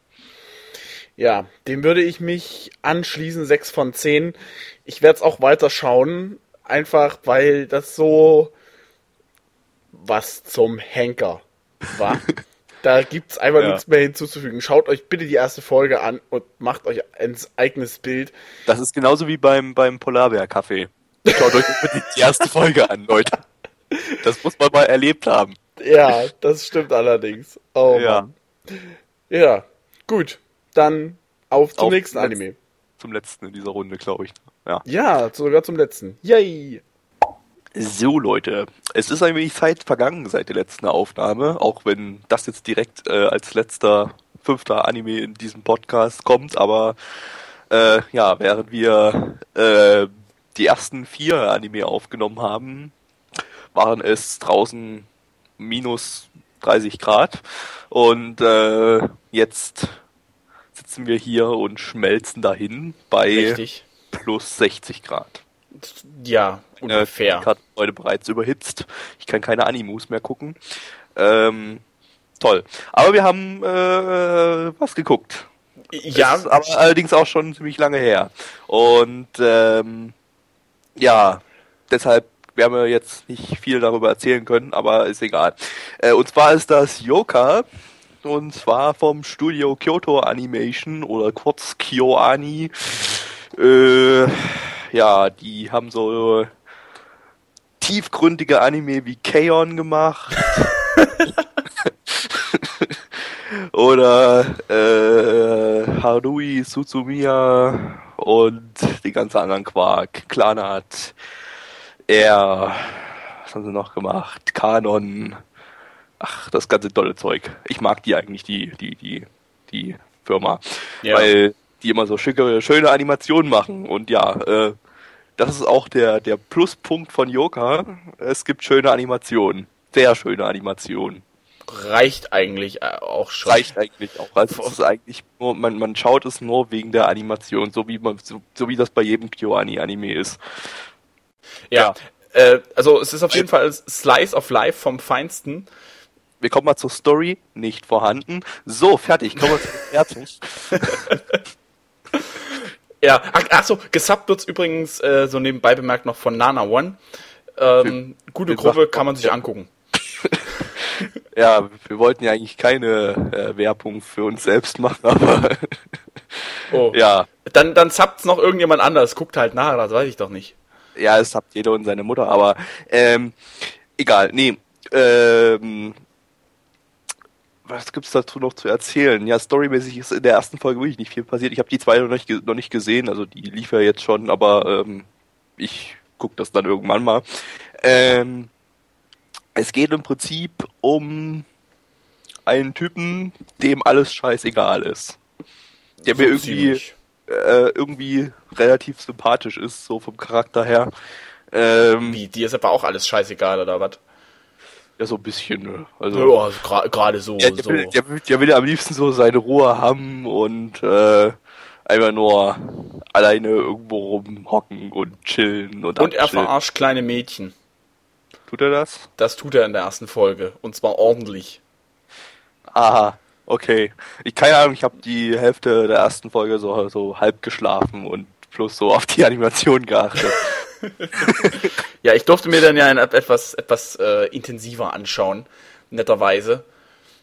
Ja, dem würde ich mich anschließen, 6 von 10. Ich werde es auch weiter schauen, einfach weil das so was zum Henker war. Da gibt's einfach ja. nichts mehr hinzuzufügen. Schaut euch bitte die erste Folge an und macht euch ein eigenes Bild. Das ist genauso wie beim, beim Polarbär-Kaffee. Schaut euch bitte die erste Folge an, Leute. Das muss man mal erlebt haben. Ja, das stimmt allerdings. Oh ja. Mann. Ja, gut. Dann auf zum auf nächsten Anime. Zum letzten in dieser Runde, glaube ich. Ja. ja, sogar zum letzten. Yay! So Leute, es ist ein wenig Zeit vergangen seit der letzten Aufnahme, auch wenn das jetzt direkt äh, als letzter fünfter Anime in diesem Podcast kommt, aber äh, ja, während wir äh, die ersten vier Anime aufgenommen haben, waren es draußen minus 30 Grad und äh, jetzt sitzen wir hier und schmelzen dahin bei Richtig. plus 60 Grad. Ja, ungefähr. Ich hat heute bereits überhitzt. Ich kann keine Animus mehr gucken. Ähm, toll. Aber wir haben äh, was geguckt. Ja. Ist aber allerdings auch schon ziemlich lange her. Und ähm, ja, deshalb werden wir jetzt nicht viel darüber erzählen können, aber ist egal. Äh, und zwar ist das Yoka. Und zwar vom Studio Kyoto Animation oder kurz KyoAni. Äh, ja, die haben so tiefgründige Anime wie Kaon gemacht. Oder äh, Harui Suzumiya und die ganzen anderen Quark. Klanat, er, was haben sie noch gemacht? Kanon. Ach, das ganze tolle Zeug. Ich mag die eigentlich, die, die, die, die Firma. Ja. Weil die immer so schicke, schöne Animationen machen. Und ja, äh, das ist auch der, der Pluspunkt von Yoka. Es gibt schöne Animationen. Sehr schöne Animationen. Reicht eigentlich äh, auch schon. Reicht eigentlich auch. Also es ist eigentlich nur, man, man schaut es nur wegen der Animation, so wie man, so, so wie das bei jedem KyoAni-Anime ist. Ja, ja. Äh, also es ist auf jeden Fall Slice of Life vom Feinsten wir kommen mal zur Story, nicht vorhanden. So, fertig, kommen wir zur Bewertung. Ja, ach, ach so, gesubbt wird's übrigens äh, so nebenbei bemerkt noch von Nana One. Ähm, wir, gute wir Gruppe, kann man sich ja. angucken. ja, wir wollten ja eigentlich keine äh, Werbung für uns selbst machen, aber oh. ja. Dann, dann subt's noch irgendjemand anders, guckt halt nach, das weiß ich doch nicht. Ja, es habt jeder und seine Mutter, aber ähm, egal, nee. Ähm, was gibt's dazu noch zu erzählen? Ja, storymäßig ist in der ersten Folge wirklich nicht viel passiert. Ich habe die zwei noch nicht, noch nicht gesehen, also die lief ja jetzt schon, aber ähm, ich guck das dann irgendwann mal. Ähm, Es geht im Prinzip um einen Typen, dem alles scheißegal ist. Der So mir irgendwie, äh, irgendwie relativ sympathisch ist, so vom Charakter her. Ähm, Wie, dir ist aber auch alles scheißegal, oder was? Ja, so ein bisschen, ne? Also, Ja, gra- gerade so. Ja, der, so. will, der, der will am liebsten so seine Ruhe haben und äh, einfach nur alleine irgendwo rumhocken und chillen und, Und er verarscht kleine Mädchen. Tut er das? Das tut er in der ersten Folge. Und zwar ordentlich. Aha, okay. Ich keine Ahnung, ich habe die Hälfte der ersten Folge so, so halb geschlafen und plus so auf die Animation geachtet. Ja, ich durfte mir dann ja ein, etwas, etwas äh, intensiver anschauen. Netterweise.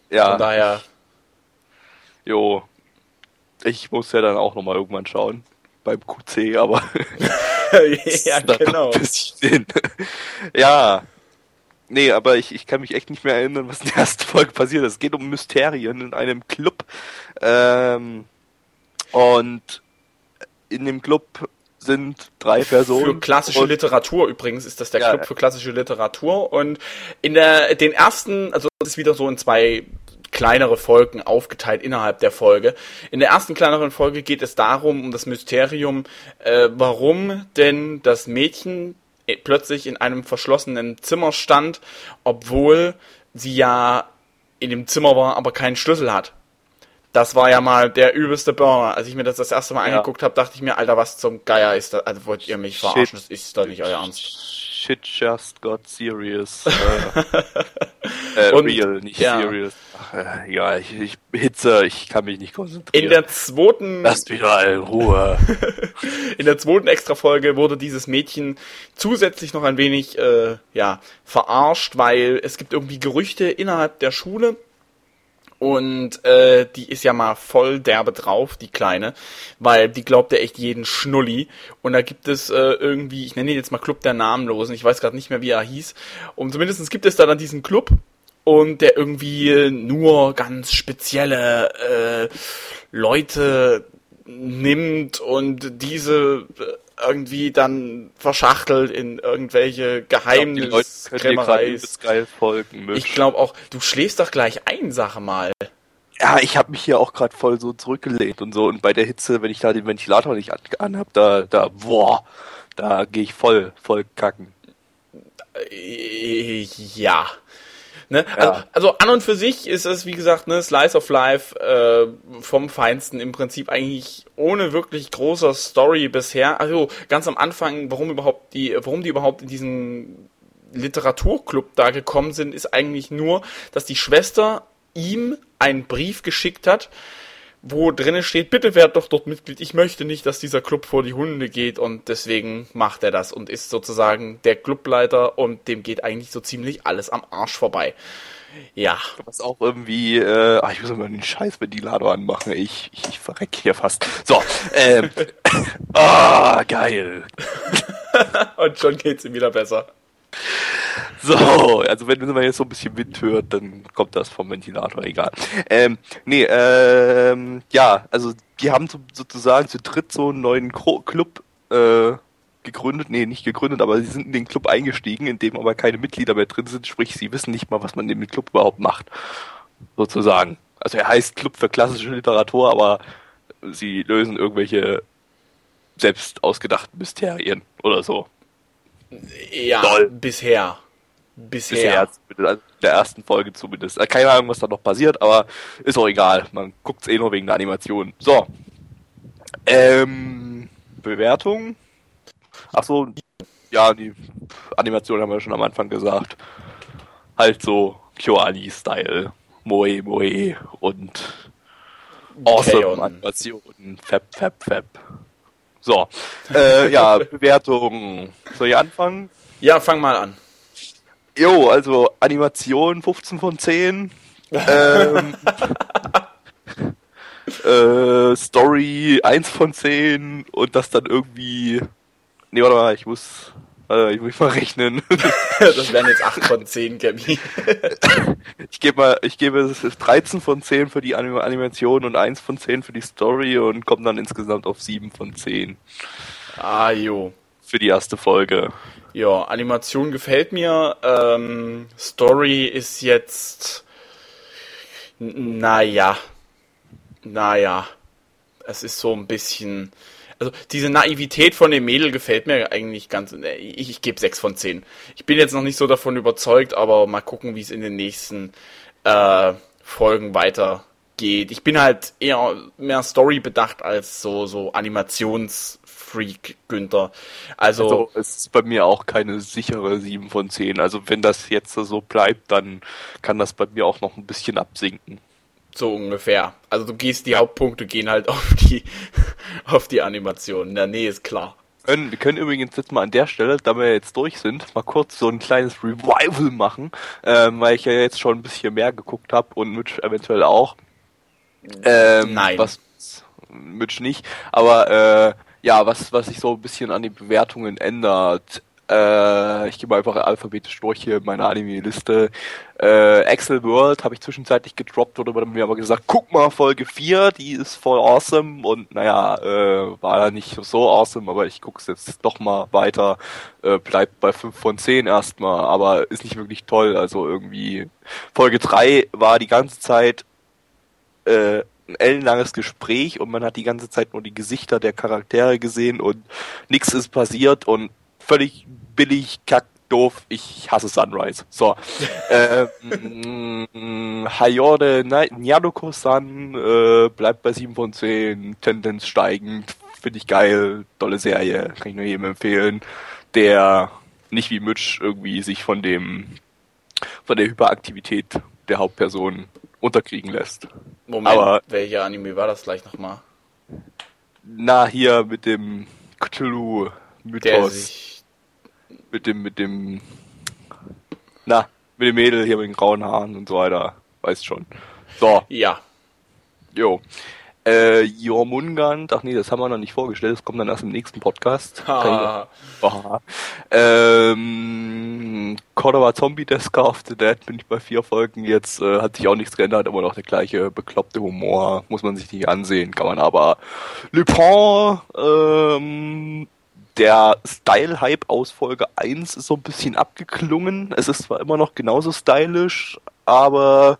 Von ja, daher, jo. Ich muss ja dann auch nochmal irgendwann schauen. Beim QC, aber ja, genau. ja. Nee, aber ich, ich kann mich echt nicht mehr erinnern, was in der ersten Folge passiert ist. Es geht um Mysterien in einem Club. Ähm, und in dem Club sind drei Personen. Für klassische Literatur übrigens ist das der Ja. Club für klassische Literatur. Und in der, den ersten, also das ist wieder so in zwei kleinere Folgen aufgeteilt innerhalb der Folge. In der ersten kleineren Folge geht es darum, um das Mysterium, äh, warum denn das Mädchen äh, plötzlich in einem verschlossenen Zimmer stand, obwohl sie ja in dem Zimmer war, aber keinen Schlüssel hat. Das war ja mal der übelste Burner. Als ich mir das das erste Mal Ja. angeguckt habe, dachte ich mir, Alter, was zum Geier ist das? Also wollt ihr mich Shit. verarschen? Das ist doch nicht euer Ernst. Shit just got serious. äh, äh, Und- real, nicht ja. serious. Ach, äh, ja, ich, ich hitze, ich kann mich nicht konzentrieren. In der zweiten, Lasst mich mal in Ruhe. in der zweiten Extra-Folge wurde dieses Mädchen zusätzlich noch ein wenig, äh, ja, verarscht, weil es gibt irgendwie Gerüchte innerhalb der Schule, Und äh, die ist ja mal voll derbe drauf, die Kleine, weil die glaubt ja echt jeden Schnulli. Und da gibt es äh, irgendwie, ich nenne ihn jetzt mal Club der Namenlosen, ich weiß gerade nicht mehr, wie er hieß. Und zumindest gibt es da dann diesen Club und der irgendwie nur ganz spezielle äh, Leute nimmt und diese äh, irgendwie dann verschachtelt in irgendwelche Geheimniskrämereis. Ich glaube auch, du schläfst doch gleich ein, sag mal. Ja, ich habe mich hier auch gerade voll so zurückgelehnt und so. Und bei der Hitze, wenn ich da den Ventilator nicht an, anhab, da, da, boah, da gehe ich voll, voll kacken. Äh, Ja. Ne? Ja. Also, also an und für sich ist es, wie gesagt, ne, Slice of Life äh, vom Feinsten im Prinzip eigentlich ohne wirklich großer Story bisher. Also ganz am Anfang, warum überhaupt die, warum die überhaupt in diesen Literaturclub da gekommen sind, ist eigentlich nur, dass die Schwester ihm einen Brief geschickt hat, wo drinnen steht, bitte werd doch dort Mitglied. Ich möchte nicht, dass dieser Club vor die Hunde geht und deswegen macht er das und ist sozusagen der Clubleiter und dem geht eigentlich so ziemlich alles am Arsch vorbei. Ja, Was auch irgendwie, äh, ach, ich muss mal den scheiß Ventilator anmachen. Ich, ich, ich verreck hier fast. So, ähm, ah, geil. und schon geht's ihm wieder besser. So, also wenn man jetzt so ein bisschen Wind hört, dann kommt das vom Ventilator, egal. Ähm, nee, ähm, ja, also die haben so, sozusagen zu dritt so einen neuen Kro Club äh, gegründet, nee, nicht gegründet, aber sie sind in den Club eingestiegen, in dem aber keine Mitglieder mehr drin sind, sprich, sie wissen nicht mal, was man in dem Club überhaupt macht, sozusagen. Also er heißt Club für klassische Literatur, aber sie lösen irgendwelche selbst ausgedachten Mysterien oder so. Ja, Doll. bisher. Bisher. Bisher, zumindest, in der ersten Folge zumindest. Äh, Keine Ahnung, was da noch passiert, aber ist auch egal. Man guckt's eh nur wegen der Animation. So. Ähm, Bewertung? Ach so, ja, die Animation haben wir schon am Anfang gesagt. Halt so Kyoani-Style. Moe, Moe und awesome. Animationen. Fab, Fab, Fab. So. Äh, ja, Bewertung. Soll ich anfangen? Ja, fang mal an. Jo, also Animation 15 von 10. ähm, äh, Story 1 von 10 und das dann irgendwie. Nee, warte mal, ich muss. Warte, ich muss mal rechnen. Das wären jetzt 8 von 10, Gabby. ich gebe mal, ich gebe es ist 13 von 10 für die Anim Animation und 1 von 10 für die Story und komme dann insgesamt auf 7 von 10. Ah, jo. Für die erste Folge. Ja, Animation gefällt mir. Ähm, Story ist jetzt. Naja. Naja. Es ist so ein bisschen. Also diese Naivität von dem Mädel gefällt mir eigentlich ganz. Ich, ich gebe 6 von 10. Ich bin jetzt noch nicht so davon überzeugt, aber mal gucken, wie es in den nächsten äh, Folgen weitergeht. Ich bin halt eher mehr Story bedacht als so, so Animationsfreak Günther. Also, Also es ist bei mir auch keine sichere 7 von 10. Also wenn das jetzt so bleibt, dann kann das bei mir auch noch ein bisschen absinken. so ungefähr. Also du gehst, die Hauptpunkte gehen halt auf die, auf die Animation. Na, nee, ist klar. wir können übrigens jetzt mal an der Stelle, da wir jetzt durch sind, mal kurz so ein kleines Revival machen, ähm, weil ich ja jetzt schon ein bisschen mehr geguckt habe und Mitch eventuell auch. Ähm, Nein. Was, Mitch nicht, aber äh, ja, was, was sich so ein bisschen an den Bewertungen ändert. Äh, ich gehe mal einfach alphabetisch durch hier in meiner Anime-Liste. Äh, Excel World habe ich zwischenzeitlich gedroppt oder wurde mir aber gesagt, guck mal Folge 4, die ist voll awesome und naja, äh, war da nicht so awesome, aber ich guck's jetzt doch mal weiter, äh, bleibt bei 5 von 10 erstmal, aber ist nicht wirklich toll, also irgendwie Folge 3 war die ganze Zeit äh, ein ellenlanges Gespräch und man hat die ganze Zeit nur die Gesichter der Charaktere gesehen und nichts ist passiert und völlig billig, kack, doof, ich hasse Sunrise. So. ähm, Hayore Nyaruko-san äh, bleibt bei 7 von 10, Tendenz steigend, finde ich geil, tolle Serie, kann ich nur jedem empfehlen, der nicht wie Mitch irgendwie sich von dem von der Hyperaktivität der Hauptperson unterkriegen lässt. Moment, Aber- welcher Anime war das gleich nochmal? Na, hier mit dem Cthulhu-Mythos, mit dem, mit dem, na, mit dem Mädel hier mit den grauen Haaren und so weiter, weißt schon. So, Ja. jo. Äh, Jormungand, ach nee, das haben wir noch nicht vorgestellt, das kommt dann erst im nächsten Podcast. Aha. Ähm, Cordova Zombie Deska of the Dead bin ich bei vier Folgen jetzt, äh, hat sich auch nichts geändert, immer noch der gleiche bekloppte Humor, muss man sich nicht ansehen, kann man aber. Lupin, ähm, der Style-Hype aus Folge 1 ist so ein bisschen abgeklungen. Es ist zwar immer noch genauso stylisch, aber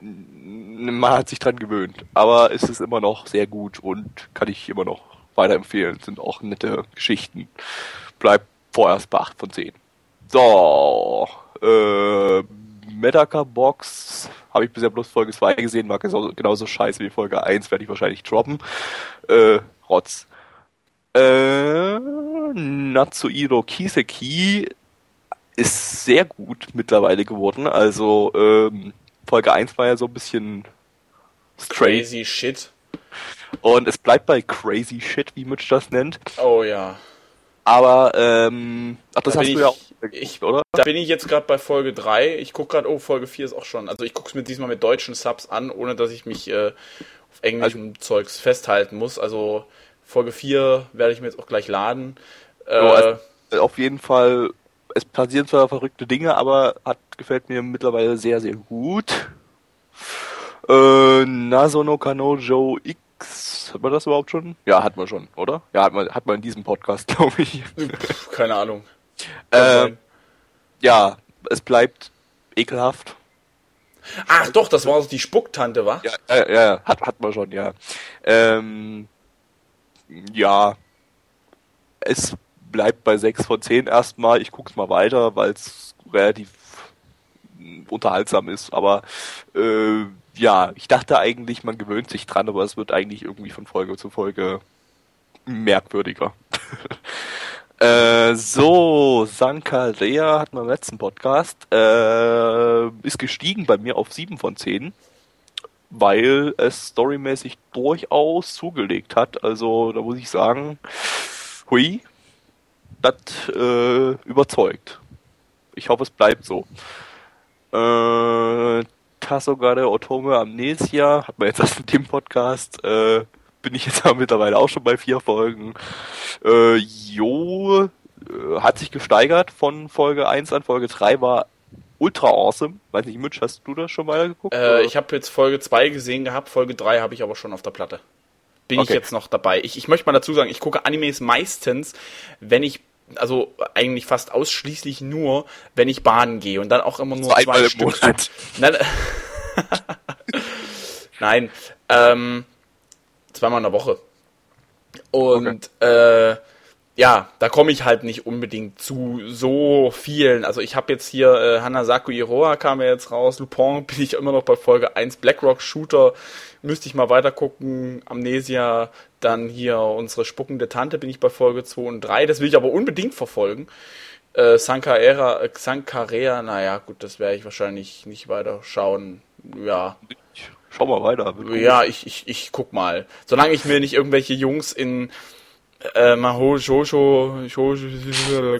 man hat sich dran gewöhnt. Aber es ist immer noch sehr gut und kann ich immer noch weiterempfehlen. Sind auch nette Geschichten. Bleibt vorerst bei 8 von 10. So, äh, Medaka Box habe ich bisher bloß Folge 2 gesehen, war genauso, scheiße wie Folge 1, werde ich wahrscheinlich droppen. Äh, Rotz. Äh, Natsuhiro Kiseki ist sehr gut mittlerweile geworden. Also, ähm, Folge 1 war ja so ein bisschen strange. Crazy Shit. Und es bleibt bei crazy shit, wie Mitch das nennt. Oh ja. Aber, ähm, ach, das Da hast du ja ich- auch geguckt, ich- oder? Da bin ich jetzt gerade bei Folge 3. Ich gucke gerade, oh, Folge 4 ist auch schon. Also ich gucke es mir diesmal mit deutschen Subs an, ohne dass ich mich äh, auf englischem Zeugs festhalten muss. Also Folge 4 werde ich mir jetzt auch gleich laden. Äh, So, also, auf jeden Fall, es passieren zwar verrückte Dinge, aber hat, gefällt mir mittlerweile sehr, sehr gut. Äh, Nasono Kanojo X, hat man das überhaupt schon? Ja, hat man schon, oder? Ja, hat man, hat man in diesem Podcast, glaube ich. keine Ahnung. Äh, ja, es bleibt ekelhaft. Ach doch, das war die Spucktante, wa? Ja, ja, ja, hat, hat man schon, ja. Ähm, ja, es bleibt bei 6 von 10 erstmal. Ich guck's mal weiter, weil es relativ unterhaltsam ist. Aber äh, ja, ich dachte eigentlich, man gewöhnt sich dran, aber es wird eigentlich irgendwie von Folge zu Folge merkwürdiger. Äh, so, Sankarea hat im letzten Podcast, äh, ist gestiegen bei mir auf 7 von 10, weil es storymäßig durchaus zugelegt hat. Also, da muss ich sagen, hui, das äh, überzeugt. Ich hoffe, es bleibt so. Äh, Tasogare Otome Amnesia hat man jetzt erst in dem Podcast. Äh, bin ich jetzt mittlerweile auch schon bei vier Folgen. Äh, jo, äh, hat sich gesteigert von Folge 1 an Folge 3, war ultra awesome. Weiß nicht, Mitch, hast du das schon weitergeguckt? Äh, ich habe jetzt Folge 2 gesehen gehabt, Folge 3 habe ich aber schon auf der Platte. bin ich Okay. jetzt noch dabei. Ich, ich möchte mal dazu sagen, ich gucke Animes meistens, wenn ich, also eigentlich fast ausschließlich nur, wenn ich Bahnen gehe und dann auch immer nur einmal zwei im Stück. Monat. Nein, Nein ähm, zweimal in der Woche. Und äh, ja, da komme ich halt nicht unbedingt zu so vielen. Also ich habe jetzt hier äh, Hanasaku Iroha kam ja jetzt raus, Lupin bin ich immer noch bei Folge 1, Blackrock Shooter müsste ich mal weiter gucken, Amnesia, dann hier unsere spuckende Tante bin ich bei Folge 2 und 3, das will ich aber unbedingt verfolgen. Äh, Sankarea, äh, Sankarea, naja, gut, das werde ich wahrscheinlich nicht weiter schauen. Ja, Schau mal weiter. ja, ich, ich, ich guck mal. Solange ich mir nicht irgendwelche Jungs in äh, Maho Jojo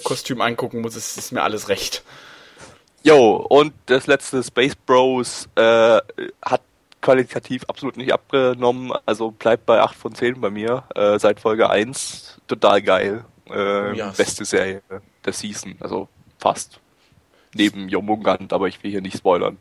Kostüm angucken muss, ist, ist mir alles recht. Jo, und das letzte Space Bros äh, hat qualitativ absolut nicht abgenommen, also bleibt bei 8 von 10 bei mir, äh, seit Folge 1. Total geil. Äh, Ja. Beste Serie der Season, also fast. Neben Jomungand, aber ich will hier nicht spoilern.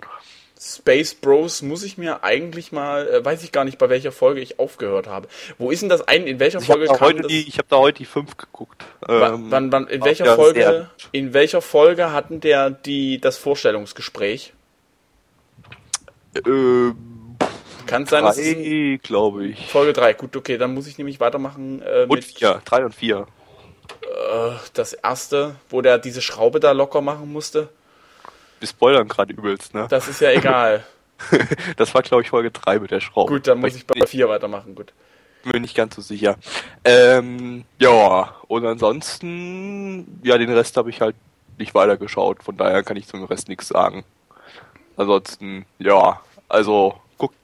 Space Bros muss ich mir eigentlich mal, äh, weiß ich gar nicht, bei welcher Folge ich aufgehört habe. Wo ist denn das ein, in welcher Ich habe Folge da, kam das? die- ich hab da heute die 5 geguckt. Ähm, wann, wann, in welcher ja Folge, sehr- in welcher Folge hatten der die, das Vorstellungsgespräch? Äh, Kann sein, dass drei, glaube ich. Folge 3. Gut, okay, dann muss ich nämlich weitermachen äh, Und mit vier, drei und vier. äh, das erste, wo der diese Schraube da locker machen musste. Wir spoilern gerade übelst, ne? Das ist ja egal. Das war, glaube ich, Folge 3 mit der Schraube. Gut, dann muss ich bei 4 weitermachen. Gut. bin mir nicht ganz so sicher. Ähm, ja, und ansonsten, ja, den Rest habe ich halt nicht weitergeschaut, von daher kann ich zum Rest nichts sagen. Ansonsten, ja, also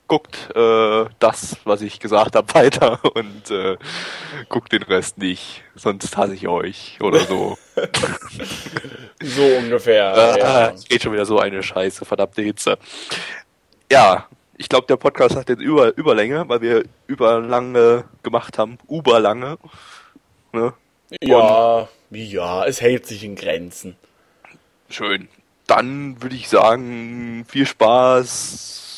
guckt, äh, das, was ich gesagt habe, weiter und äh, guckt den Rest nicht, sonst hasse ich euch oder so. So ungefähr. Ah, ja. es geht schon wieder so eine Scheiße, verdammte Hitze. Ja, ich glaube, der Podcast hat jetzt über, Überlänge, weil wir überlange gemacht haben. Überlange. Ne? ja, ja, es hält sich in Grenzen. Schön. Dann würde ich sagen, viel Spaß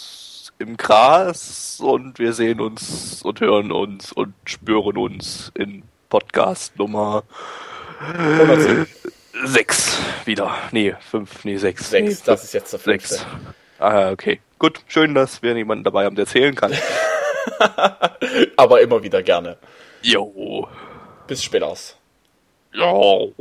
im Gras und wir sehen uns und hören uns und spüren uns in Podcast Nummer 110. 6 wieder. Nee, 5, nee, 6. Sechs, nee, das ist jetzt der fünfte. Sechs. Ah, okay. Gut, schön, dass wir jemanden dabei haben, der erzählen kann. Aber immer wieder gerne. Jo. Bis später. Jo.